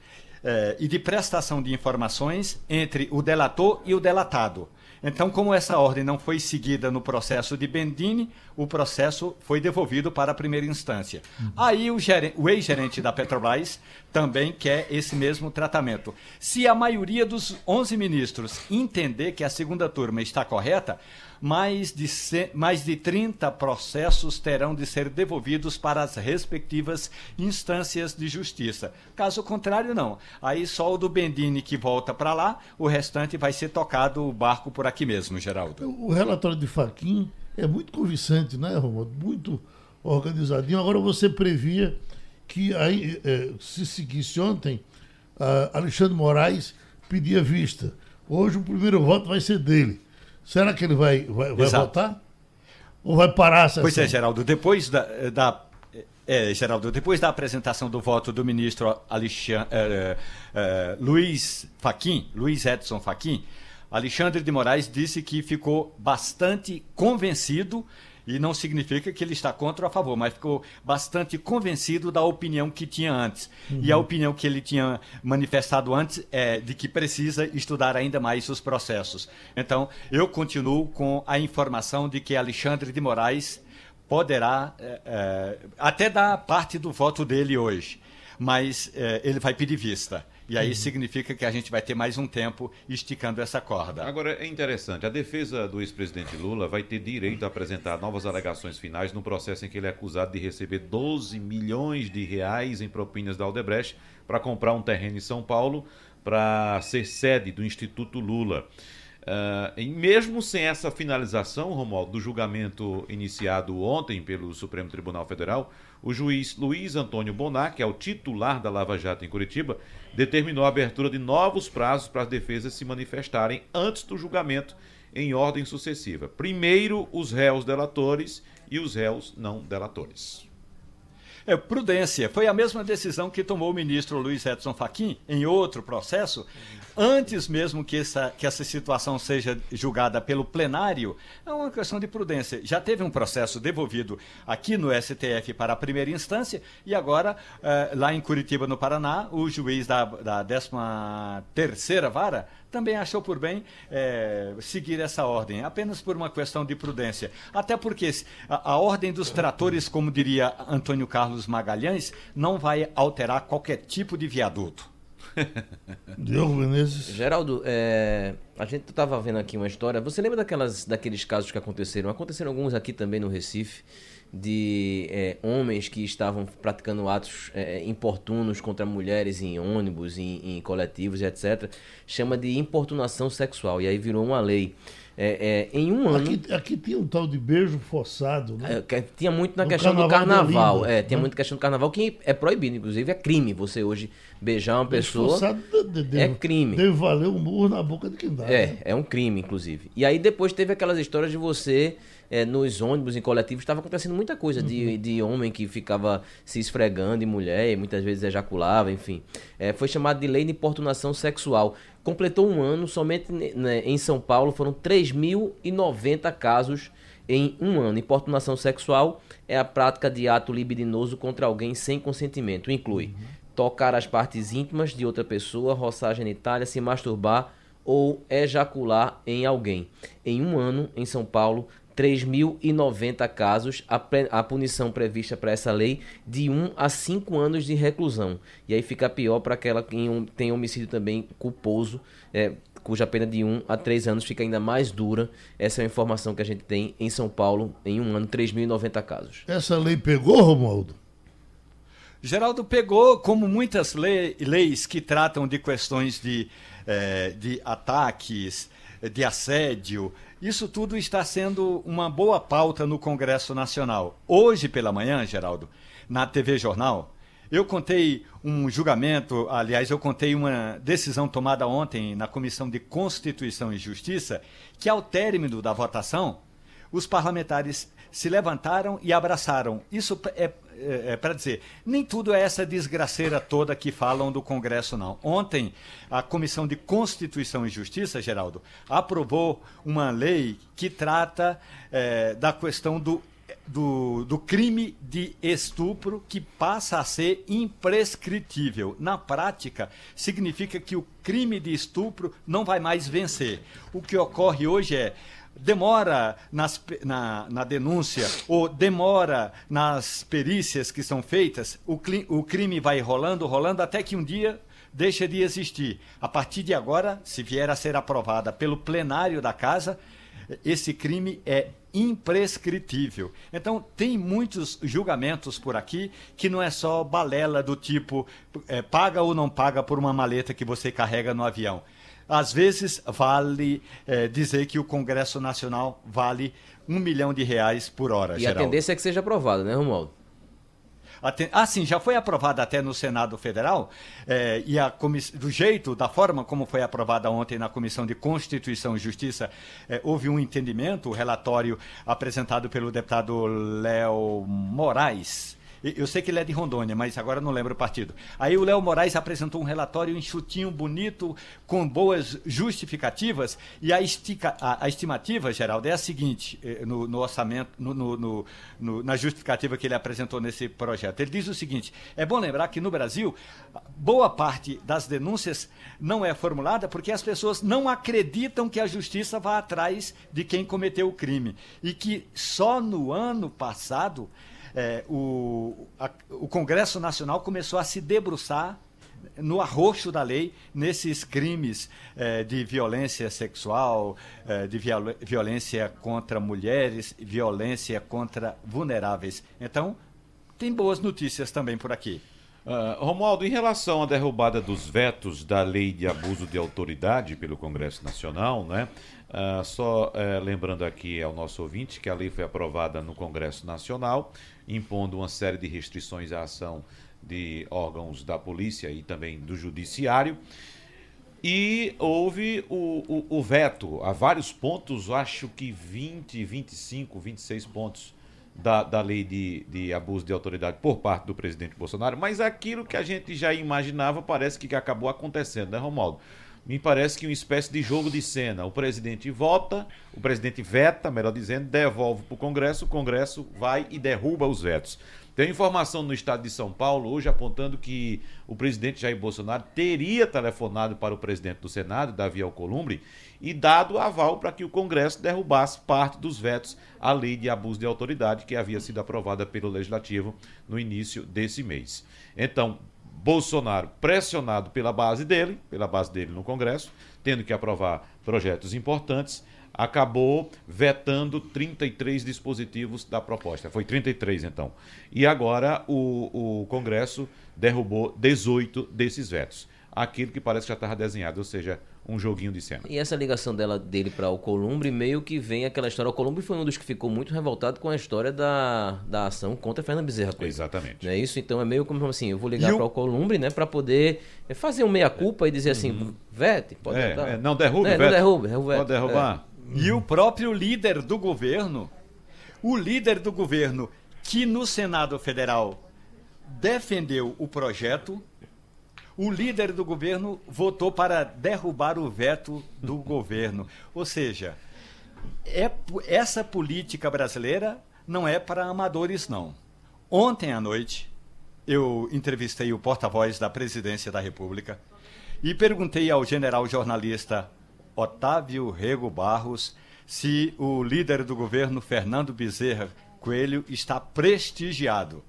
eh, e de prestação de informações entre o delator e o delatado. Então, como essa ordem não foi seguida no processo de Bendini, o processo foi devolvido para a primeira instância. Uhum. Aí o, o ex-gerente da Petrobras também quer esse mesmo tratamento. Se a maioria dos 11 ministros entender que a segunda turma está correta, mais de, mais de 30 processos terão de ser devolvidos para as respectivas instâncias de justiça. Caso contrário, não. Aí só o do Bendini que volta para lá, o restante vai ser tocado o barco por aqui mesmo, Geraldo. O relatório de Faquim é muito convincente, né, Romualdo? Muito organizadinho. Agora você previa que aí, é, se seguisse ontem, Alexandre Moraes pedia vista. Hoje o primeiro voto vai ser dele. Será que ele vai, vai, vai votar? Ou vai parar essa Pois é, Geraldo, depois da, da é, Geraldo, depois da apresentação do voto do ministro Alexandre, é, é, Luiz Faquim, Luiz Edson Faquim, Alexandre de Moraes disse que ficou bastante convencido e não significa que ele está contra ou a favor, mas ficou bastante convencido da opinião que tinha antes. Uhum. E a opinião que ele tinha manifestado antes é de que precisa estudar ainda mais os processos. Então, eu continuo com a informação de que Alexandre de Moraes poderá é, é, até dar parte do voto dele hoje, mas é, ele vai pedir vista. E aí uhum. significa que a gente vai ter mais um tempo esticando essa corda. Agora, é interessante, a defesa do ex-presidente Lula vai ter direito a apresentar novas alegações finais no processo em que ele é acusado de receber 12 milhões de reais em propinas da Aldebrecht para comprar um terreno em São Paulo para ser sede do Instituto Lula. Uh, e mesmo sem essa finalização, Romualdo, do julgamento iniciado ontem pelo Supremo Tribunal Federal, o juiz Luiz Antônio Bonar, que é o titular da Lava Jato em Curitiba, determinou a abertura de novos prazos para as defesas se manifestarem antes do julgamento em ordem sucessiva. Primeiro, os réus delatores e os réus não delatores. É, prudência. Foi a mesma decisão que tomou o ministro Luiz Edson Fachin em outro processo, antes mesmo que essa, que essa situação seja julgada pelo plenário. É uma questão de prudência. Já teve um processo devolvido aqui no STF para a primeira instância e agora, eh, lá em Curitiba, no Paraná, o juiz da, da 13 terceira vara também achou por bem é, seguir essa ordem, apenas por uma questão de prudência. Até porque a, a, ordem dos tratores, como diria Antônio Carlos Magalhães, não vai alterar qualquer tipo de viaduto. Diogo Menezes. Geraldo, é, a gente estava vendo aqui uma história. Você lembra daquelas, daqueles casos que aconteceram? Aconteceram alguns aqui também no Recife de é, homens que estavam praticando atos é, importunos contra mulheres em ônibus, em, em coletivos etc. Chama de importunação sexual. E aí virou uma lei. É, é, em um ano. Aqui, aqui, tinha um tal de beijo forçado, né? É, tinha muito na no questão carnaval do carnaval. é, tinha né? muito questão do carnaval que é proibido, inclusive é crime você hoje beijar uma beijo pessoa. Forçado deve, é crime. Deve valer um murro na boca de quem dá. É, né? é um crime, inclusive. E aí depois teve aquelas histórias de você é, nos ônibus, em coletivos, estava acontecendo muita coisa uhum. de, de homem que ficava se esfregando em mulher e muitas vezes ejaculava, enfim. É, foi chamado de lei de importunação sexual. Completou um ano, somente né, em São Paulo foram 3.090 casos em um ano. Importunação sexual é a prática de ato libidinoso contra alguém sem consentimento. Inclui tocar as partes íntimas de outra pessoa, roçar a genitália, se masturbar ou ejacular em alguém. Em um ano, em São Paulo, 3.090 casos, a, a punição prevista para essa lei de 1 a 5 anos de reclusão. E aí fica pior para aquela que tem homicídio também culposo, é, cuja pena de 1 a 3 anos fica ainda mais dura. Essa é a informação que a gente tem em São Paulo, em um ano, 3.090 casos. Essa lei pegou, Romualdo? Geraldo pegou, como muitas lei, leis que tratam de questões de, eh, de ataques, de assédio, isso tudo está sendo uma boa pauta no Congresso Nacional. Hoje pela manhã, Geraldo, na TV Jornal, eu contei um julgamento, aliás, eu contei uma decisão tomada ontem na Comissão de Constituição e Justiça, que ao término da votação, os parlamentares se levantaram e abraçaram. Isso é, é, é para dizer, nem tudo é essa desgraceira toda que falam do Congresso, não. Ontem, a Comissão de Constituição e Justiça, Geraldo, aprovou uma lei que trata é, da questão do do, do, crime de estupro que passa a ser imprescritível. Na prática, significa que o crime de estupro não vai mais vencer. O que ocorre hoje é demora nas, na, na, denúncia ou demora nas perícias que são feitas, o, o crime vai rolando, rolando, até que um dia deixa de existir. A partir de agora, se vier a ser aprovada pelo plenário da casa, esse crime é imprescritível. Então, tem muitos julgamentos por aqui que não é só balela do tipo é, paga ou não paga por uma maleta que você carrega no avião. Às vezes, vale é, dizer que o Congresso Nacional vale um milhão de reais por hora. E Geraldo. a tendência é que seja aprovado, né, Romualdo? Ah, sim, já foi aprovada até no Senado Federal, é, e a do jeito, da forma como foi aprovada ontem na Comissão de Constituição e Justiça, é, houve um entendimento, o relatório apresentado pelo deputado Léo Moraes, eu sei que ele é de Rondônia, mas agora não lembro o partido. Aí o Léo Moraes apresentou um relatório enxutinho, bonito, com boas justificativas, e a, estica, a, a estimativa, Geraldo, é a seguinte, eh, no, no orçamento, no, no, no, na justificativa que ele apresentou nesse projeto. Ele diz o seguinte: é bom lembrar que no Brasil, boa parte das denúncias não é formulada porque as pessoas não acreditam que a justiça vá atrás de quem cometeu o crime. E que só no ano passado é, o, a, o Congresso Nacional começou a se debruçar no arroxo da lei nesses crimes é, de violência sexual, é, de viol violência contra mulheres, violência contra vulneráveis. Então, tem boas notícias também por aqui. Uh, Romualdo, em relação à derrubada dos vetos da lei de abuso de autoridade pelo Congresso Nacional, né? Uh, só uh, lembrando aqui ao nosso ouvinte que a lei foi aprovada no Congresso Nacional, impondo uma série de restrições à ação de órgãos da polícia e também do judiciário. E houve o, o, o veto a vários pontos, acho que 20, 25, 26 pontos da, da lei de, de abuso de autoridade por parte do presidente Bolsonaro, mas aquilo que a gente já imaginava parece que acabou acontecendo, né, Romualdo? Me parece que uma espécie de jogo de cena. O presidente vota, o presidente veta, melhor dizendo, devolve para o Congresso, o Congresso vai e derruba os vetos. Tem informação no estado de São Paulo hoje apontando que o presidente Jair Bolsonaro teria telefonado para o presidente do Senado, Davi Alcolumbre, e dado aval para que o Congresso derrubasse parte dos vetos à lei de abuso de autoridade que havia sido aprovada pelo Legislativo no início desse mês. Então, Bolsonaro, pressionado pela base dele, pela base dele no Congresso, tendo que aprovar projetos importantes, acabou vetando 33 dispositivos da proposta. Foi 33, então. E agora o, o Congresso derrubou 18 desses vetos. Aquilo que parece que já estava desenhado, ou seja, um joguinho de cena. E essa ligação dela, dele para o Columbre, meio que vem aquela história. O Columbre foi um dos que ficou muito revoltado com a história da, da ação contra Fernando Bezerra Coelho. Exatamente. Não é isso? Então é meio como assim, eu vou ligar para o Columbre, né, para poder fazer um meia-culpa e dizer assim, uhum. Vete, pode é, é, não derrube, é, Não derrube, derrube Pode derrubar. É. E o próprio líder do governo, o líder do governo que no Senado Federal defendeu o projeto o líder do governo votou para derrubar o veto do governo. Ou seja, é, essa política brasileira não é para amadores, não. Ontem à noite, eu entrevistei o porta-voz da Presidência da República e perguntei ao general jornalista Otávio Rego Barros se o líder do governo, Fernando Bezerra Coelho, está prestigiado.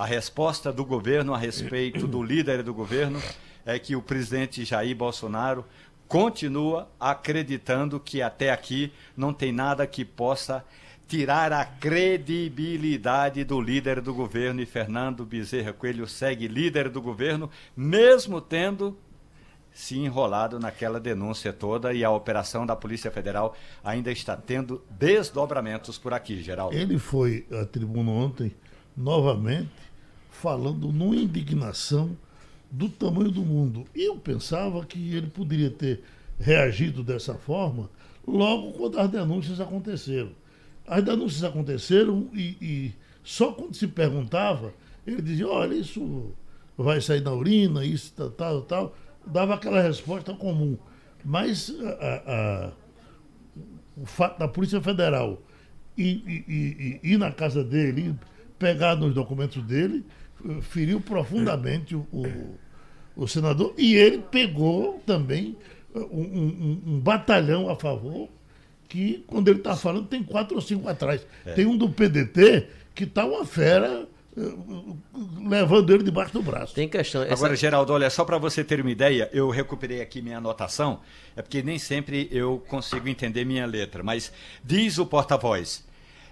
A resposta do governo a respeito do líder do governo é que o presidente Jair Bolsonaro continua acreditando que até aqui não tem nada que possa tirar a credibilidade do líder do governo e Fernando Bezerra Coelho segue líder do governo, mesmo tendo se enrolado naquela denúncia toda e a operação da Polícia Federal ainda está tendo desdobramentos por aqui, Geraldo. Ele foi à tribuna ontem, novamente, falando numa indignação do tamanho do mundo. E eu pensava que ele poderia ter reagido dessa forma logo quando as denúncias aconteceram. As denúncias aconteceram e, e só quando se perguntava, ele dizia, olha, isso vai sair na urina, isso tal, tal, tal dava aquela resposta comum. Mas a, a, o fato da Polícia Federal ir, ir, ir, ir na casa dele, pegar nos documentos dele, feriu profundamente o, o, o senador e ele pegou também eh, um, um, um batalhão a favor que, quando ele está falando, tem quatro ou cinco atrás. É. Tem um do PDT que está uma fera levando ele debaixo do braço. Tem questão. Essa... Agora, Geraldo, olha, só para você ter uma ideia, eu recuperei aqui minha anotação, é porque nem sempre eu consigo entender minha letra, mas diz o porta-voz,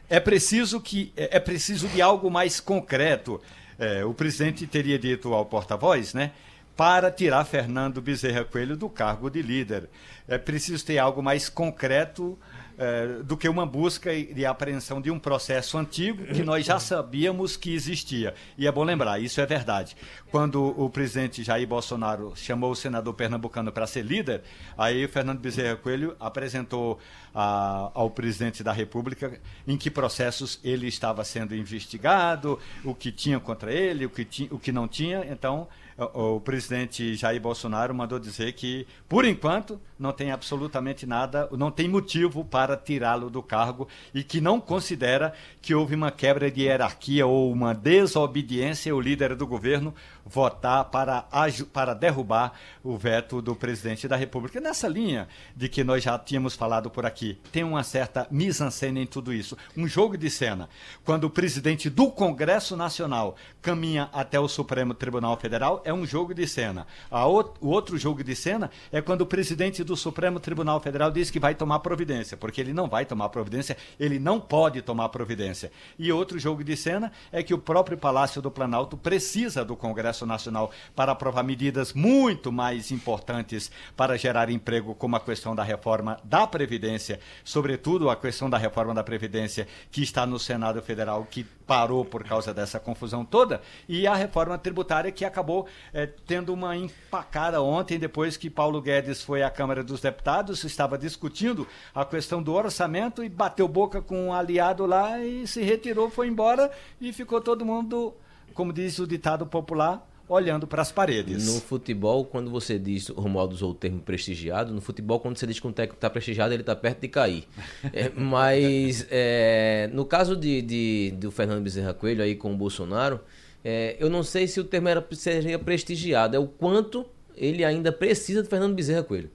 é preciso que é, é preciso de algo mais concreto. É, o presidente teria dito ao porta-voz, né? Para tirar Fernando Bezerra Coelho do cargo de líder. É preciso ter algo mais concreto é, do que uma busca de apreensão de um processo antigo que nós já sabíamos que existia. E é bom lembrar, isso é verdade. Quando o presidente Jair Bolsonaro chamou o senador pernambucano para ser líder, aí o Fernando Bezerra Coelho apresentou a, ao presidente da República em que processos ele estava sendo investigado, o que tinha contra ele, o que, tinha, o que não tinha. Então, o, presidente Jair Bolsonaro mandou dizer que, por enquanto, não tem absolutamente nada, não tem motivo para tirá-lo do cargo e que não considera que houve uma quebra de hierarquia ou uma desobediência ao líder do governo votar para, para derrubar o veto do presidente da República. Nessa linha de que nós já tínhamos falado por aqui, tem uma certa mise-en-scène em tudo isso. Um jogo de cena. Quando o presidente do Congresso Nacional caminha até o Supremo Tribunal Federal, é um jogo de cena. O outro jogo de cena é quando o presidente do Supremo Tribunal Federal diz que vai tomar providência, porque ele não vai tomar providência, ele não pode tomar providência. E outro jogo de cena é que o próprio Palácio do Planalto precisa do Congresso Nacional para aprovar medidas muito mais importantes para gerar emprego, como a questão da reforma da Previdência, sobretudo a questão da reforma da Previdência que está no Senado Federal, que parou por causa dessa confusão toda, e a reforma tributária que acabou é, tendo uma empacada ontem, depois que Paulo Guedes foi à Câmara dos Deputados, estava discutindo a questão do orçamento e bateu boca com um aliado lá e se retirou, foi embora e ficou todo mundo, como diz o ditado popular, olhando para as paredes. No futebol, quando você diz, o Romualdo usou o termo prestigiado, no futebol, quando você diz que um técnico está prestigiado, ele está perto de cair. é, mas é, no caso de, de, do Fernando Bezerra Coelho aí com o Bolsonaro, é, eu não sei se o termo era, seria prestigiado, é o quanto ele ainda precisa do Fernando Bezerra Coelho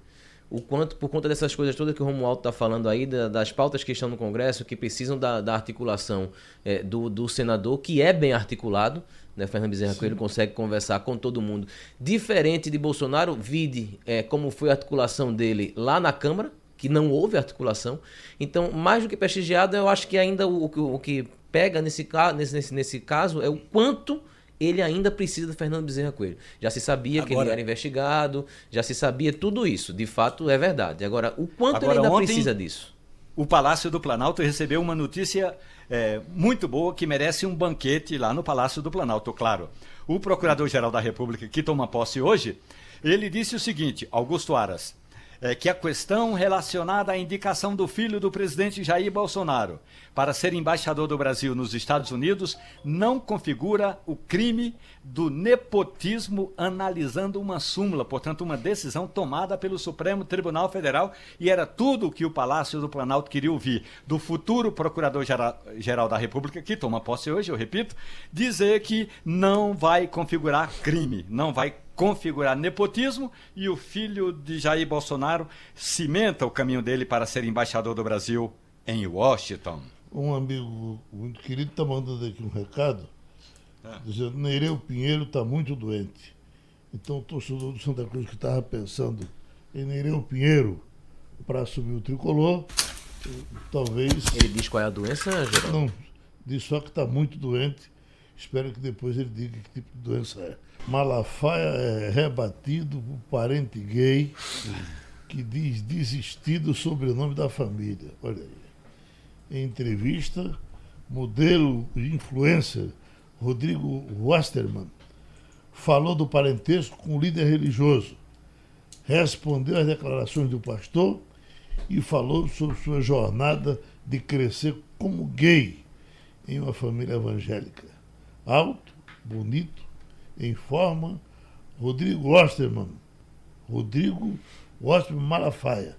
o quanto, por conta dessas coisas todas que o Romualdo está falando aí, da, das pautas que estão no Congresso, que precisam da, da articulação é, do, do senador, que é bem articulado, né? Fernando Bezerra Coelho consegue conversar com todo mundo. Diferente de Bolsonaro, vide é, como foi a articulação dele lá na Câmara, que não houve articulação. Então, mais do que prestigiado, eu acho que ainda o, o, o que pega nesse, nesse, nesse, nesse caso é o quanto ele ainda precisa do Fernando Bezerra Coelho. Já se sabia Agora, que ele era investigado, já se sabia tudo isso. De fato, é verdade. Agora, o quanto Agora, ele ainda ontem, precisa disso? O Palácio do Planalto recebeu uma notícia é, muito boa que merece um banquete lá no Palácio do Planalto, claro. O Procurador-Geral da República, que toma posse hoje, ele disse o seguinte, Augusto Aras, é que a questão relacionada à indicação do filho do presidente Jair Bolsonaro. Para ser embaixador do Brasil nos Estados Unidos não configura o crime do nepotismo analisando uma súmula, portanto, uma decisão tomada pelo Supremo Tribunal Federal e era tudo o que o Palácio do Planalto queria ouvir. Do futuro Procurador-Geral da República, que toma posse hoje, eu repito, dizer que não vai configurar crime, não vai configurar nepotismo e o filho de Jair Bolsonaro cimenta o caminho dele para ser embaixador do Brasil em Washington. Um amigo muito querido está mandando aqui um recado, é. dizendo Nereu Pinheiro está muito doente. Então o torcedor do Santa Cruz que estava pensando em Nereu Pinheiro para assumir o tricolor, talvez. Ele diz qual é a doença, Geraldo? Não, diz só que está muito doente. Espero que depois ele diga que tipo de doença é. Malafaia é rebatido por parente gay que diz desistir do sobrenome da família. Olha aí. Em entrevista, modelo influencer Rodrigo Wasterman falou do parentesco com o líder religioso, respondeu às declarações do pastor e falou sobre sua jornada de crescer como gay em uma família evangélica. Alto, bonito, em forma Rodrigo Osterman. Rodrigo Osterman Malafaia.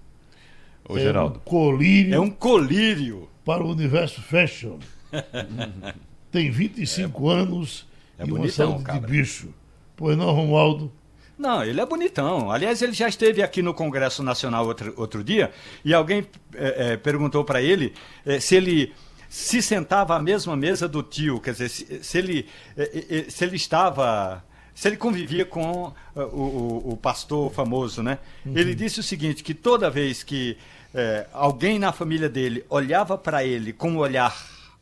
Ô, é Geraldo. Um colírio. É um colírio. Para o universo fashion. Tem 25 é, anos é e bonitão, uma saúde cabra. de bicho. Pois não, Romualdo? Não, ele é bonitão. Aliás, ele já esteve aqui no Congresso Nacional outro, outro dia e alguém é, é, perguntou para ele é, se ele se sentava à mesma mesa do tio, quer dizer, se, se ele, eh, eh, se ele estava se ele convivia com eh, o, o, o pastor famoso, né? Uhum. Ele disse o seguinte, que toda vez que é, alguém na família dele olhava para ele com um olhar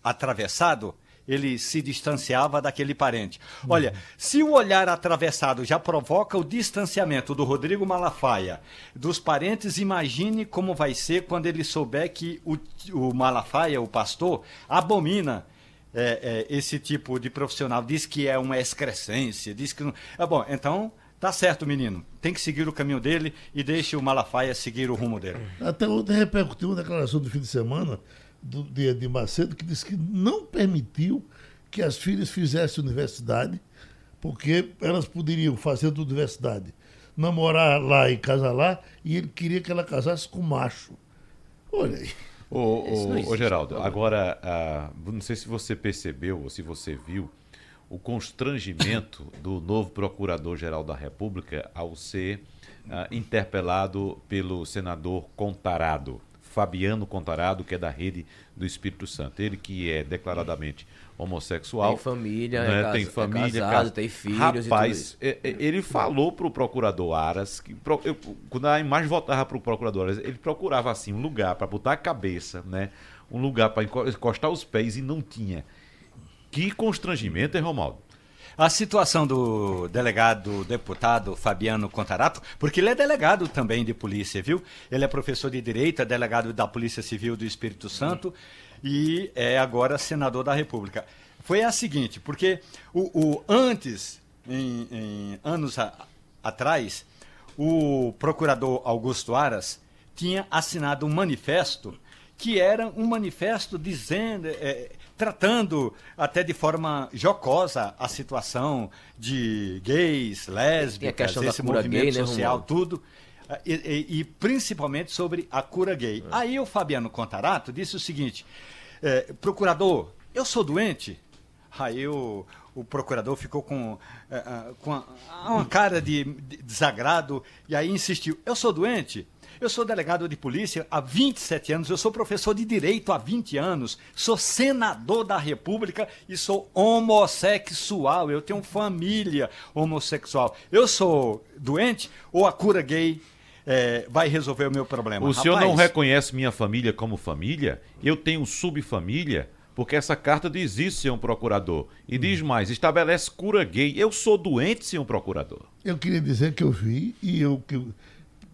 atravessado, ele se distanciava daquele parente. Olha, se o olhar atravessado já provoca o distanciamento do Rodrigo Malafaia dos parentes, imagine como vai ser quando ele souber que o, o Malafaia, o pastor, abomina é, é, esse tipo de profissional. Diz que é uma excrescência, diz que não. É bom, então. Tá certo, menino. Tem que seguir o caminho dele e deixe o Malafaia seguir o rumo dele. Até ontem repercutiu uma declaração do fim de semana do, de, de Macedo que disse que não permitiu que as filhas fizessem universidade, porque elas poderiam fazer da universidade, namorar lá e casar lá, e ele queria que ela casasse com macho. Olha aí. Ô, ô, ô Geraldo, agora, ah, não sei se você percebeu ou se você viu o constrangimento do novo Procurador-Geral da República ao ser ah, interpelado pelo senador Contarado. Fabiano Contarado, que é da rede do Espírito Santo. Ele que é declaradamente homossexual. Tem família, né? é, tem família, é casado, tem filhos. Rapaz, é, é, ele falou para o procurador Aras que eu, quando a imagem voltava para o procurador Aras, ele procurava assim um lugar para botar a cabeça, né? Um lugar para encostar os pés e não tinha. Que constrangimento, hein, Romaldo? A situação do delegado deputado Fabiano Contarato, porque ele é delegado também de polícia, viu? Ele é professor de direito, é delegado da Polícia Civil do Espírito Santo e é agora senador da República. Foi a seguinte, porque o, o antes, em, em anos a, atrás, o procurador Augusto Aras tinha assinado um manifesto que era um manifesto dizendo, é, tratando até de forma jocosa a situação de gays, lésbicas, esse movimento gay, né, social, né, tudo. E, e, e, principalmente sobre a cura gay. É. Aí o Fabiano Contarato disse o seguinte: é, procurador, eu sou doente? Aí o, o procurador ficou com, uh, com uma cara de, de desagrado e aí insistiu: eu sou doente? Eu sou delegado de polícia há 27 anos, eu sou professor de direito há 20 anos, sou senador da República e sou homossexual. Eu tenho família homossexual. Eu sou doente ou a cura gay é, vai resolver o meu problema? O Rapaz, senhor não reconhece minha família como família? Eu tenho subfamília? Porque essa carta diz isso, senhor procurador. E diz mais, estabelece cura gay. Eu sou doente, senhor procurador. Eu queria dizer que eu vi e eu que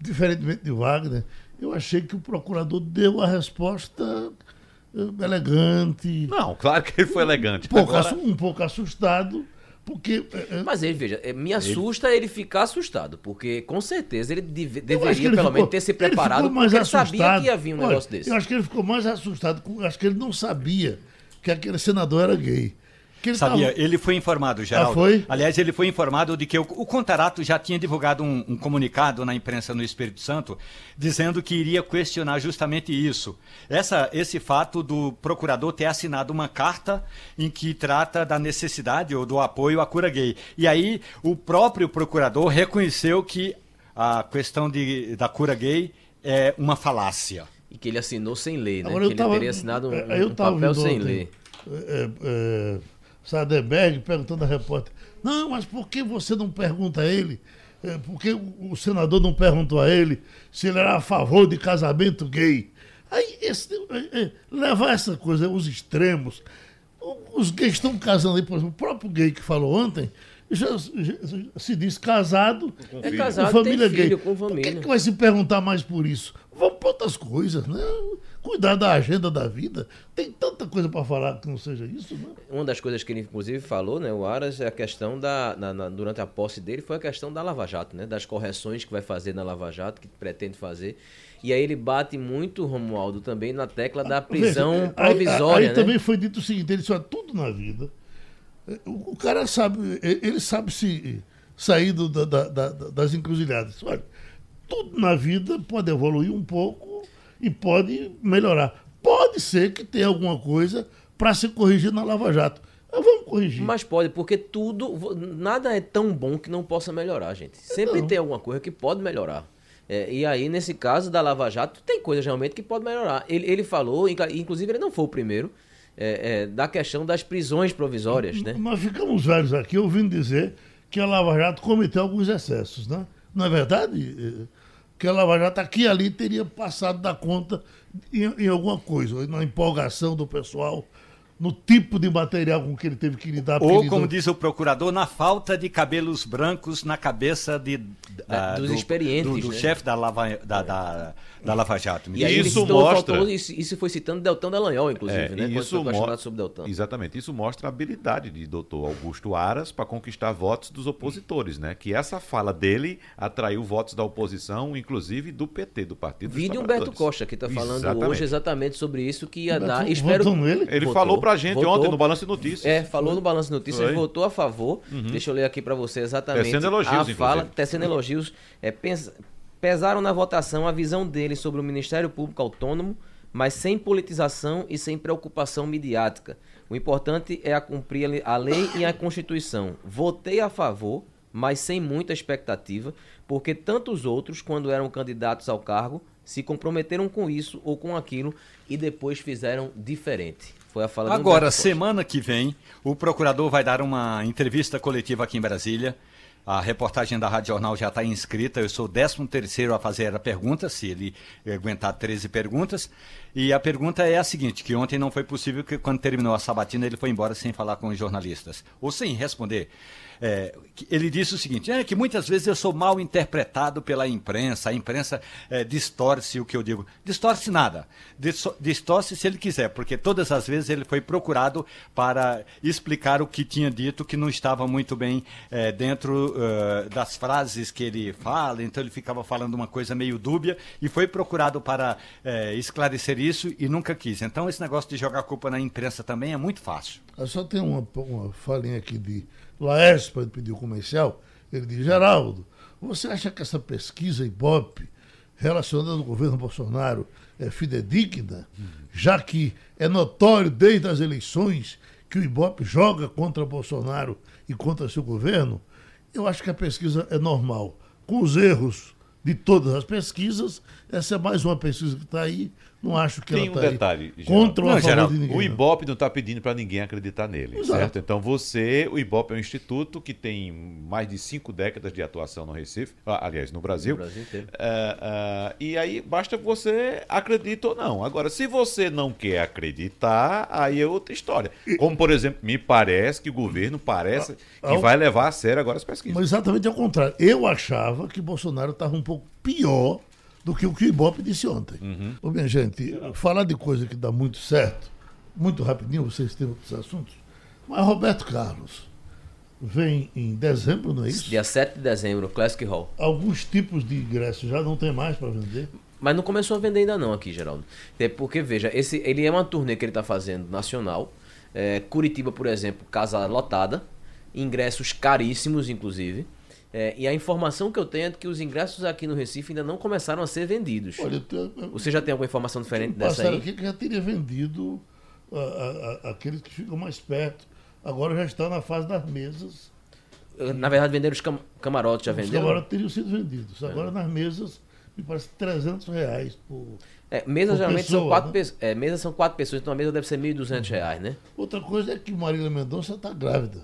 diferentemente de Wagner, eu achei que o procurador deu a resposta eh, elegante. Não, claro que ele foi elegante. Um pouco, Agora... um pouco assustado, Porque. é, é, Mas ele, veja, me assusta ele... ficar assustado, porque com certeza ele deve- deveria ele pelo ficou- menos ter se ele preparado, ficou mais porque ele sabia assustado. que ia vir um Olha, negócio desse. Eu acho que ele ficou mais assustado. Acho que ele não sabia que aquele senador era gay. Que ele Sabia, tava- ele foi informado, Geraldo. Ah, foi? Aliás, ele foi informado de que o, o Contarato já tinha divulgado um, um comunicado na imprensa no Espírito Santo, dizendo que iria questionar justamente isso. Essa, esse fato do procurador ter assinado uma carta em que trata da necessidade ou do apoio à cura gay. E aí, o próprio procurador reconheceu que a questão de, da cura gay é uma falácia. E que ele assinou sem ler, né? Agora, que eu ele tava- teria assinado um, é, eu um papel sem ontem, ler. É, é, Saderberg perguntando à repórter: Não, mas por que você não pergunta a ele? É, por que o, senador não perguntou a ele se ele era a favor de casamento gay? Aí, esse, é, é, levar essa coisa aos extremos. Os gays estão casando aí, por exemplo, o próprio gay que falou ontem. Já, já se diz casado É casado, família filho, gay. com Por que, que vai se perguntar mais por isso? Vamos para outras coisas, né? Cuidar da agenda da vida. Tem tanta coisa para falar que não seja isso, né? Uma das coisas que ele inclusive falou, né, o Aras, é a questão da na- na- durante a posse dele foi a questão da Lava Jato, né, das correções que vai fazer na Lava Jato, que pretende fazer. E aí ele bate muito Romualdo também na tecla da prisão Veja, aí- provisória, Aí, né? também foi dito o seguinte: ele disse, tudo na vida. eh, O, cara sabe, ele sabe se sair do- da- da- das encruzilhadas. Olha, tudo na vida pode evoluir um pouco e pode melhorar. Pode ser que tenha alguma coisa para se corrigir na Lava Jato. Mas vamos corrigir. Mas pode, porque tudo, nada é tão bom que não possa melhorar, gente. Sempre tem alguma coisa que pode melhorar. É, e aí, nesse caso da Lava Jato, tem coisas realmente que pode melhorar. Ele, ele falou, inclu- inclusive ele não foi o primeiro, é, é, da questão das prisões provisórias, né? Nós ficamos velhos aqui ouvindo dizer que a Lava Jato cometeu alguns excessos, né? Não é verdade? Que a Lava Jato aqui e ali teria passado da conta em, em alguma coisa, na empolgação do pessoal, no tipo de material com que ele teve que lidar. Ou, como diz o procurador, na falta de cabelos brancos na cabeça de, Da- ah, dos do, experientes, do, do né? chefe da Lava, da, da, da Lava Jato. E aí Isso citou, mostra- faltou- isso, isso foi citando Deltão Dallagnol, inclusive, É, né? Quando isso foi questionado mo- sobre Deltão. Exatamente. Isso mostra a habilidade de doutor Augusto Aras para conquistar votos dos opositores, né? Que essa fala dele atraiu votos da oposição, inclusive do PT, do Partido dos Vídeo Humberto. Costa, que está falando Exatamente. hoje exatamente sobre isso, que ia Humberto dar. votou Espero... nele? Ele Votou, falou pra gente votou. ontem no Balanço de Notícias. É, falou no Balanço de Notícias, Foi. Uhum. ele votou a favor. Deixa eu ler aqui para você exatamente. Tecendo elogios, a inclusive. fala, tecendo elogios. É, pens- pesaram na votação a visão dele sobre o Ministério Público Autônomo, mas sem politização e sem preocupação midiática. O importante é a cumprir a le- a lei e a Constituição. Votei a favor, mas sem muita expectativa, porque tantos outros, quando eram candidatos ao cargo, se comprometeram com isso ou com aquilo e depois fizeram diferente. Foi a fala do Agora, semana que vem, o procurador vai dar uma entrevista coletiva aqui em Brasília. A reportagem da Rádio Jornal já está inscrita. Eu sou o 13 terceiro a fazer a pergunta, se ele aguentar 13 perguntas. E a pergunta é a seguinte, que ontem não foi possível, que quando terminou a sabatina ele foi embora sem falar com os jornalistas. Ou sem responder. É, ele disse o seguinte, é que muitas vezes eu sou mal interpretado pela imprensa, a imprensa é, distorce o que eu digo. Distorce nada. Disto- Distorce se ele quiser, porque todas as vezes ele foi procurado para explicar o que tinha dito que não estava muito bem é, dentro eh, das frases que ele fala, então ele ficava falando uma coisa meio dúbia e foi procurado para eh, esclarecer isso e nunca quis. Então esse negócio de jogar culpa na imprensa também é muito fácil. Eu só tem uma, uma falinha aqui de Laércio para pedir o comercial. Ele diz, Geraldo, você acha que essa pesquisa Ibope relacionada ao governo Bolsonaro é fidedigna, já que é notório desde as eleições que o Ibope joga contra Bolsonaro e contra seu governo? Eu acho que a pesquisa é normal. Com os erros de todas as pesquisas, essa é mais uma pesquisa que está aí. Não acho que Tem ela um aí detalhe, contra ou a Não, Geraldo, de ninguém. O. Ibope não está pedindo para ninguém acreditar nele, Exato. certo? Então você, o Ibope é um instituto que tem mais de cinco décadas de atuação no Recife, ah, aliás, no Brasil. No Brasil inteiro. Ah, ah, e aí basta que você acredite ou não. Agora, se você não quer acreditar, aí é outra história. Como, por exemplo, me parece que o governo parece que Ah, vai levar a sério agora as pesquisas. Mas exatamente ao contrário. Eu achava que Bolsonaro estava um pouco pior do que o que o Ibope disse ontem. Ô, minha gente, falar de coisa que dá muito certo, muito rapidinho, vocês têm outros assuntos, mas Roberto Carlos, vem em dezembro, não é isso? Dia 7 de dezembro, Classic Hall. Alguns tipos de ingressos já não tem mais para vender. Mas não começou a vender ainda não aqui, Geraldo. É porque, veja, esse, ele é uma turnê que ele está fazendo nacional. É, Curitiba, por exemplo, casa lotada. Ingressos caríssimos, inclusive. É, e a informação que eu tenho é que os ingressos aqui no Recife ainda não começaram a ser vendidos. Olha, tenho- Você já tem alguma informação diferente dessa aí? aqui que já teria vendido a- a- a- aqueles que ficam mais perto. Agora já está na fase das mesas. Na verdade, venderam os cam camarotes, já Os venderam? camarotes teriam sido vendidos. Agora nas mesas, me parece 300 reais por. É, mesa Por geralmente são pessoa, quatro né? pessoas. É, mesa são quatro pessoas, então a mesa deve ser 1.200 reais, né? Outra coisa é que Marília Mendonça está grávida.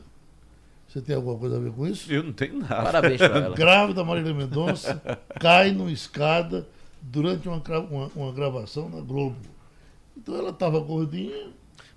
Você tem alguma coisa a ver com isso? Eu não tenho nada. Parabéns pra ela. Grávida Marília Mendonça cai numa escada durante uma, uma- uma gravação na Globo. Então ela estava gordinha,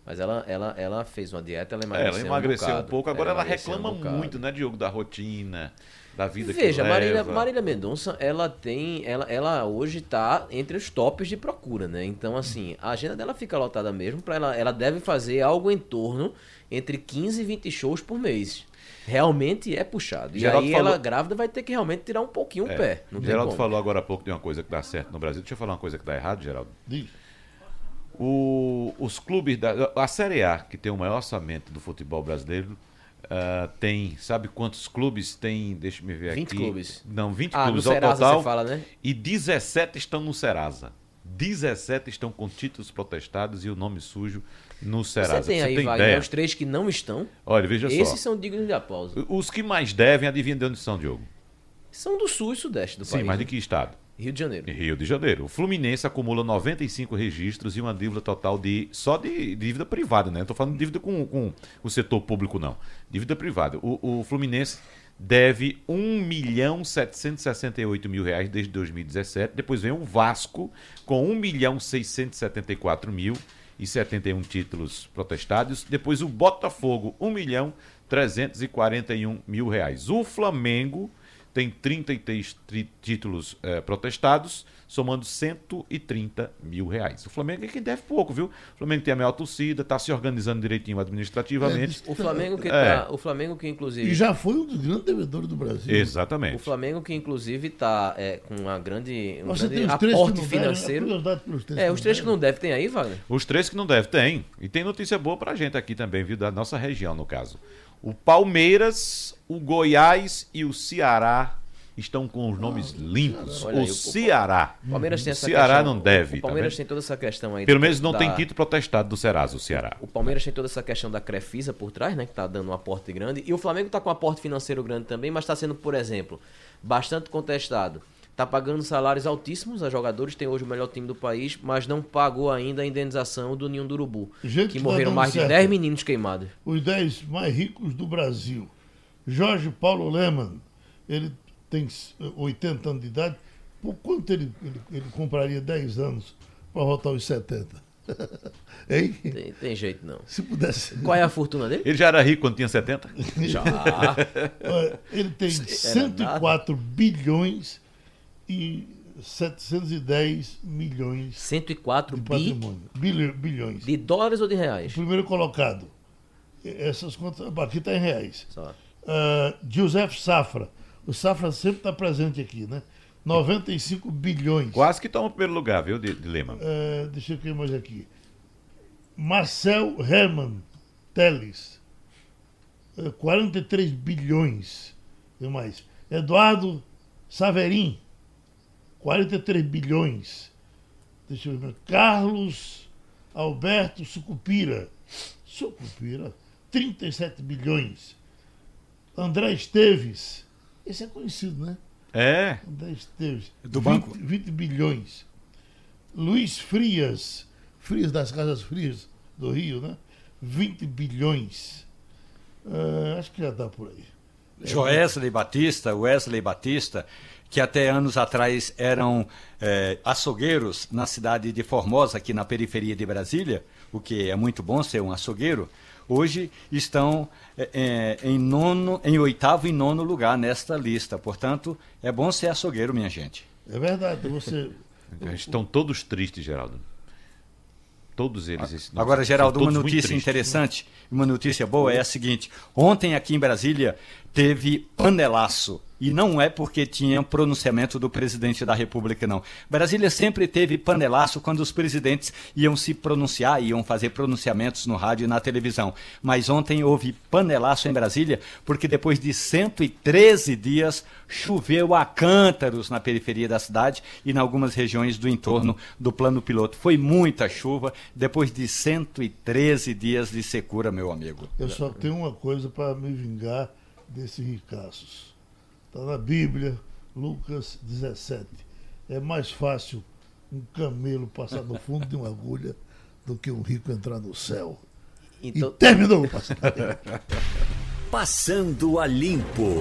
Mas ela, ela, ela fez uma dieta, ela É, emagreceu, ela emagreceu um, bocado. pouco, agora ela emagreceu reclama um muito, né, Diogo, da rotina, da vida Veja, que Marília, leva. Marília Mendonça, ela tem. Ela, ela hoje tá entre os tops de procura, né? Então, assim, a agenda dela fica lotada mesmo. Pra ela, ela deve fazer algo em torno entre 15 e 20 shows por mês. Realmente é puxado. E Geraldo aí falou- ela grávida vai ter que realmente tirar um pouquinho o É, pé. Não Geraldo falou agora há pouco de uma coisa que dá certo no Brasil. Deixa eu falar uma coisa que dá errado, Geraldo. diz. O- os clubes da a Série A, que tem o maior orçamento do futebol brasileiro, ah, tem, sabe quantos clubes tem? Deixa eu me ver 20 aqui. clubes. Não, 20 Ah, no clubes ao Serasa total. você fala, né? E 17 estão no Serasa. 17 estão com títulos protestados e o nome sujo no Serasa. Você tem aí, tem Wagner, ideia? os três que não estão. Olha, veja Esses só. são dignos de aplauso. Os que mais devem, adivinha de onde são, Diogo? São do sul e sudeste do Sim, país. mas de né? que estado? Rio de Janeiro. Rio de Janeiro. O Fluminense acumula 95 registros e uma dívida total de. só de dívida privada, né? Não estou falando de dívida com, com o setor público, não. Dívida privada. O, o Fluminense deve 1 milhão 768 mil reais desde 2017. Depois vem o Vasco com 1 milhão 674 mil e 71 títulos protestados. Depois o Botafogo, 1 milhão 341 mil reais. O Flamengo tem 33 tri- títulos eh, protestados, somando 130 mil reais. O Flamengo é quem deve pouco, viu? O Flamengo tem a maior torcida, está se organizando direitinho administrativamente. O Flamengo que É. tá, o Flamengo que inclusive E já foi um dos grandes devedores do Brasil. O Exatamente. Flamengo que inclusive está com uma grande, um Você tem grande aporte que não devem, financeiro. a três É, os três que não devem tem aí, Wagner? Os três que não deve, tem. E tem notícia boa pra gente aqui também, viu? Da nossa região, no caso. O Palmeiras, o Goiás e o Ceará estão com os nomes limpos. Olha o aí, Ceará. O Palmeiras tem essa Ceará questão- não deve. O tá Palmeiras vendo? tem toda essa questão aí. Pelo menos não da- tem título protestado do Serasa, o Ceará. O Palmeiras tem toda essa questão da Crefisa por trás, né? Que tá dando um aporte grande. E o Flamengo tá com um aporte financeiro grande também, mas está sendo, por exemplo, bastante contestado. Tá pagando salários altíssimos a jogadores, tem hoje o melhor time do país, mas não pagou ainda a indenização do Ninho do Urubu. Gente que tá morreram mais de certo. 10 meninos queimados. Os 10 mais ricos do Brasil. Jorge Paulo Leman, ele tem 80 anos de idade. Por quanto ele, ele, ele compraria 10 anos para voltar aos 70? hein? Tem, tem jeito não. Se pudesse. Qual é a fortuna dele? Ele já era rico quando tinha 70? Já. Ele tem 104 bilhões e 710 milhões 104 de bi patrimônio. Bilho- bilhões. de dólares ou de O reais? primeiro colocado. Essas contas. Aqui está em reais. Só. Ah, Joseph Safra. O Safra sempre está presente aqui, né? 95 bilhões. Quase que toma o primeiro lugar, viu, de, de Lema? Ah, deixa eu ver mais aqui. Marcel Herman Teles. Ah, 43 bilhões e mais. Eduardo Saverin. 43 bilhões. Deixa eu ver. Carlos Alberto Sucupira. Sucupira. 37 bilhões. André Esteves. Esse é conhecido, né? É. André Esteves. Do 20, banco? 20 bilhões. Luiz Frias. Frias das Casas Frias do Rio, né? 20 bilhões. Ah, acho que já dá por aí. Joesley Batista, Wesley Batista, que até anos atrás eram eh, açougueiros na cidade de Formosa, aqui na periferia de Brasília, o que é muito bom ser um açougueiro, hoje estão eh, eh, em nono, em oitavo e nono lugar nesta lista. Portanto, é bom ser açougueiro, minha gente. É verdade. Você. Estão todos tristes, Geraldo. Todos eles. Agora, Geraldo, uma notícia interessante, uma notícia boa é a seguinte: ontem aqui em Brasília teve panelaço. E não é porque tinha pronunciamento do presidente da República, não. Brasília sempre teve panelaço quando os presidentes iam se pronunciar, iam fazer pronunciamentos no rádio e na televisão. Mas ontem houve panelaço em Brasília, porque depois de 113 dias choveu a cântaros na periferia da cidade e em algumas regiões do entorno do plano piloto. Foi muita chuva depois de 113 dias de secura, meu amigo. Eu só tenho uma coisa para me vingar desses ricaços. Está na Bíblia, Lucas 17. É mais fácil um camelo passar no fundo de uma agulha do que um rico entrar no céu. Então, E terminou o. Passando a Limpo.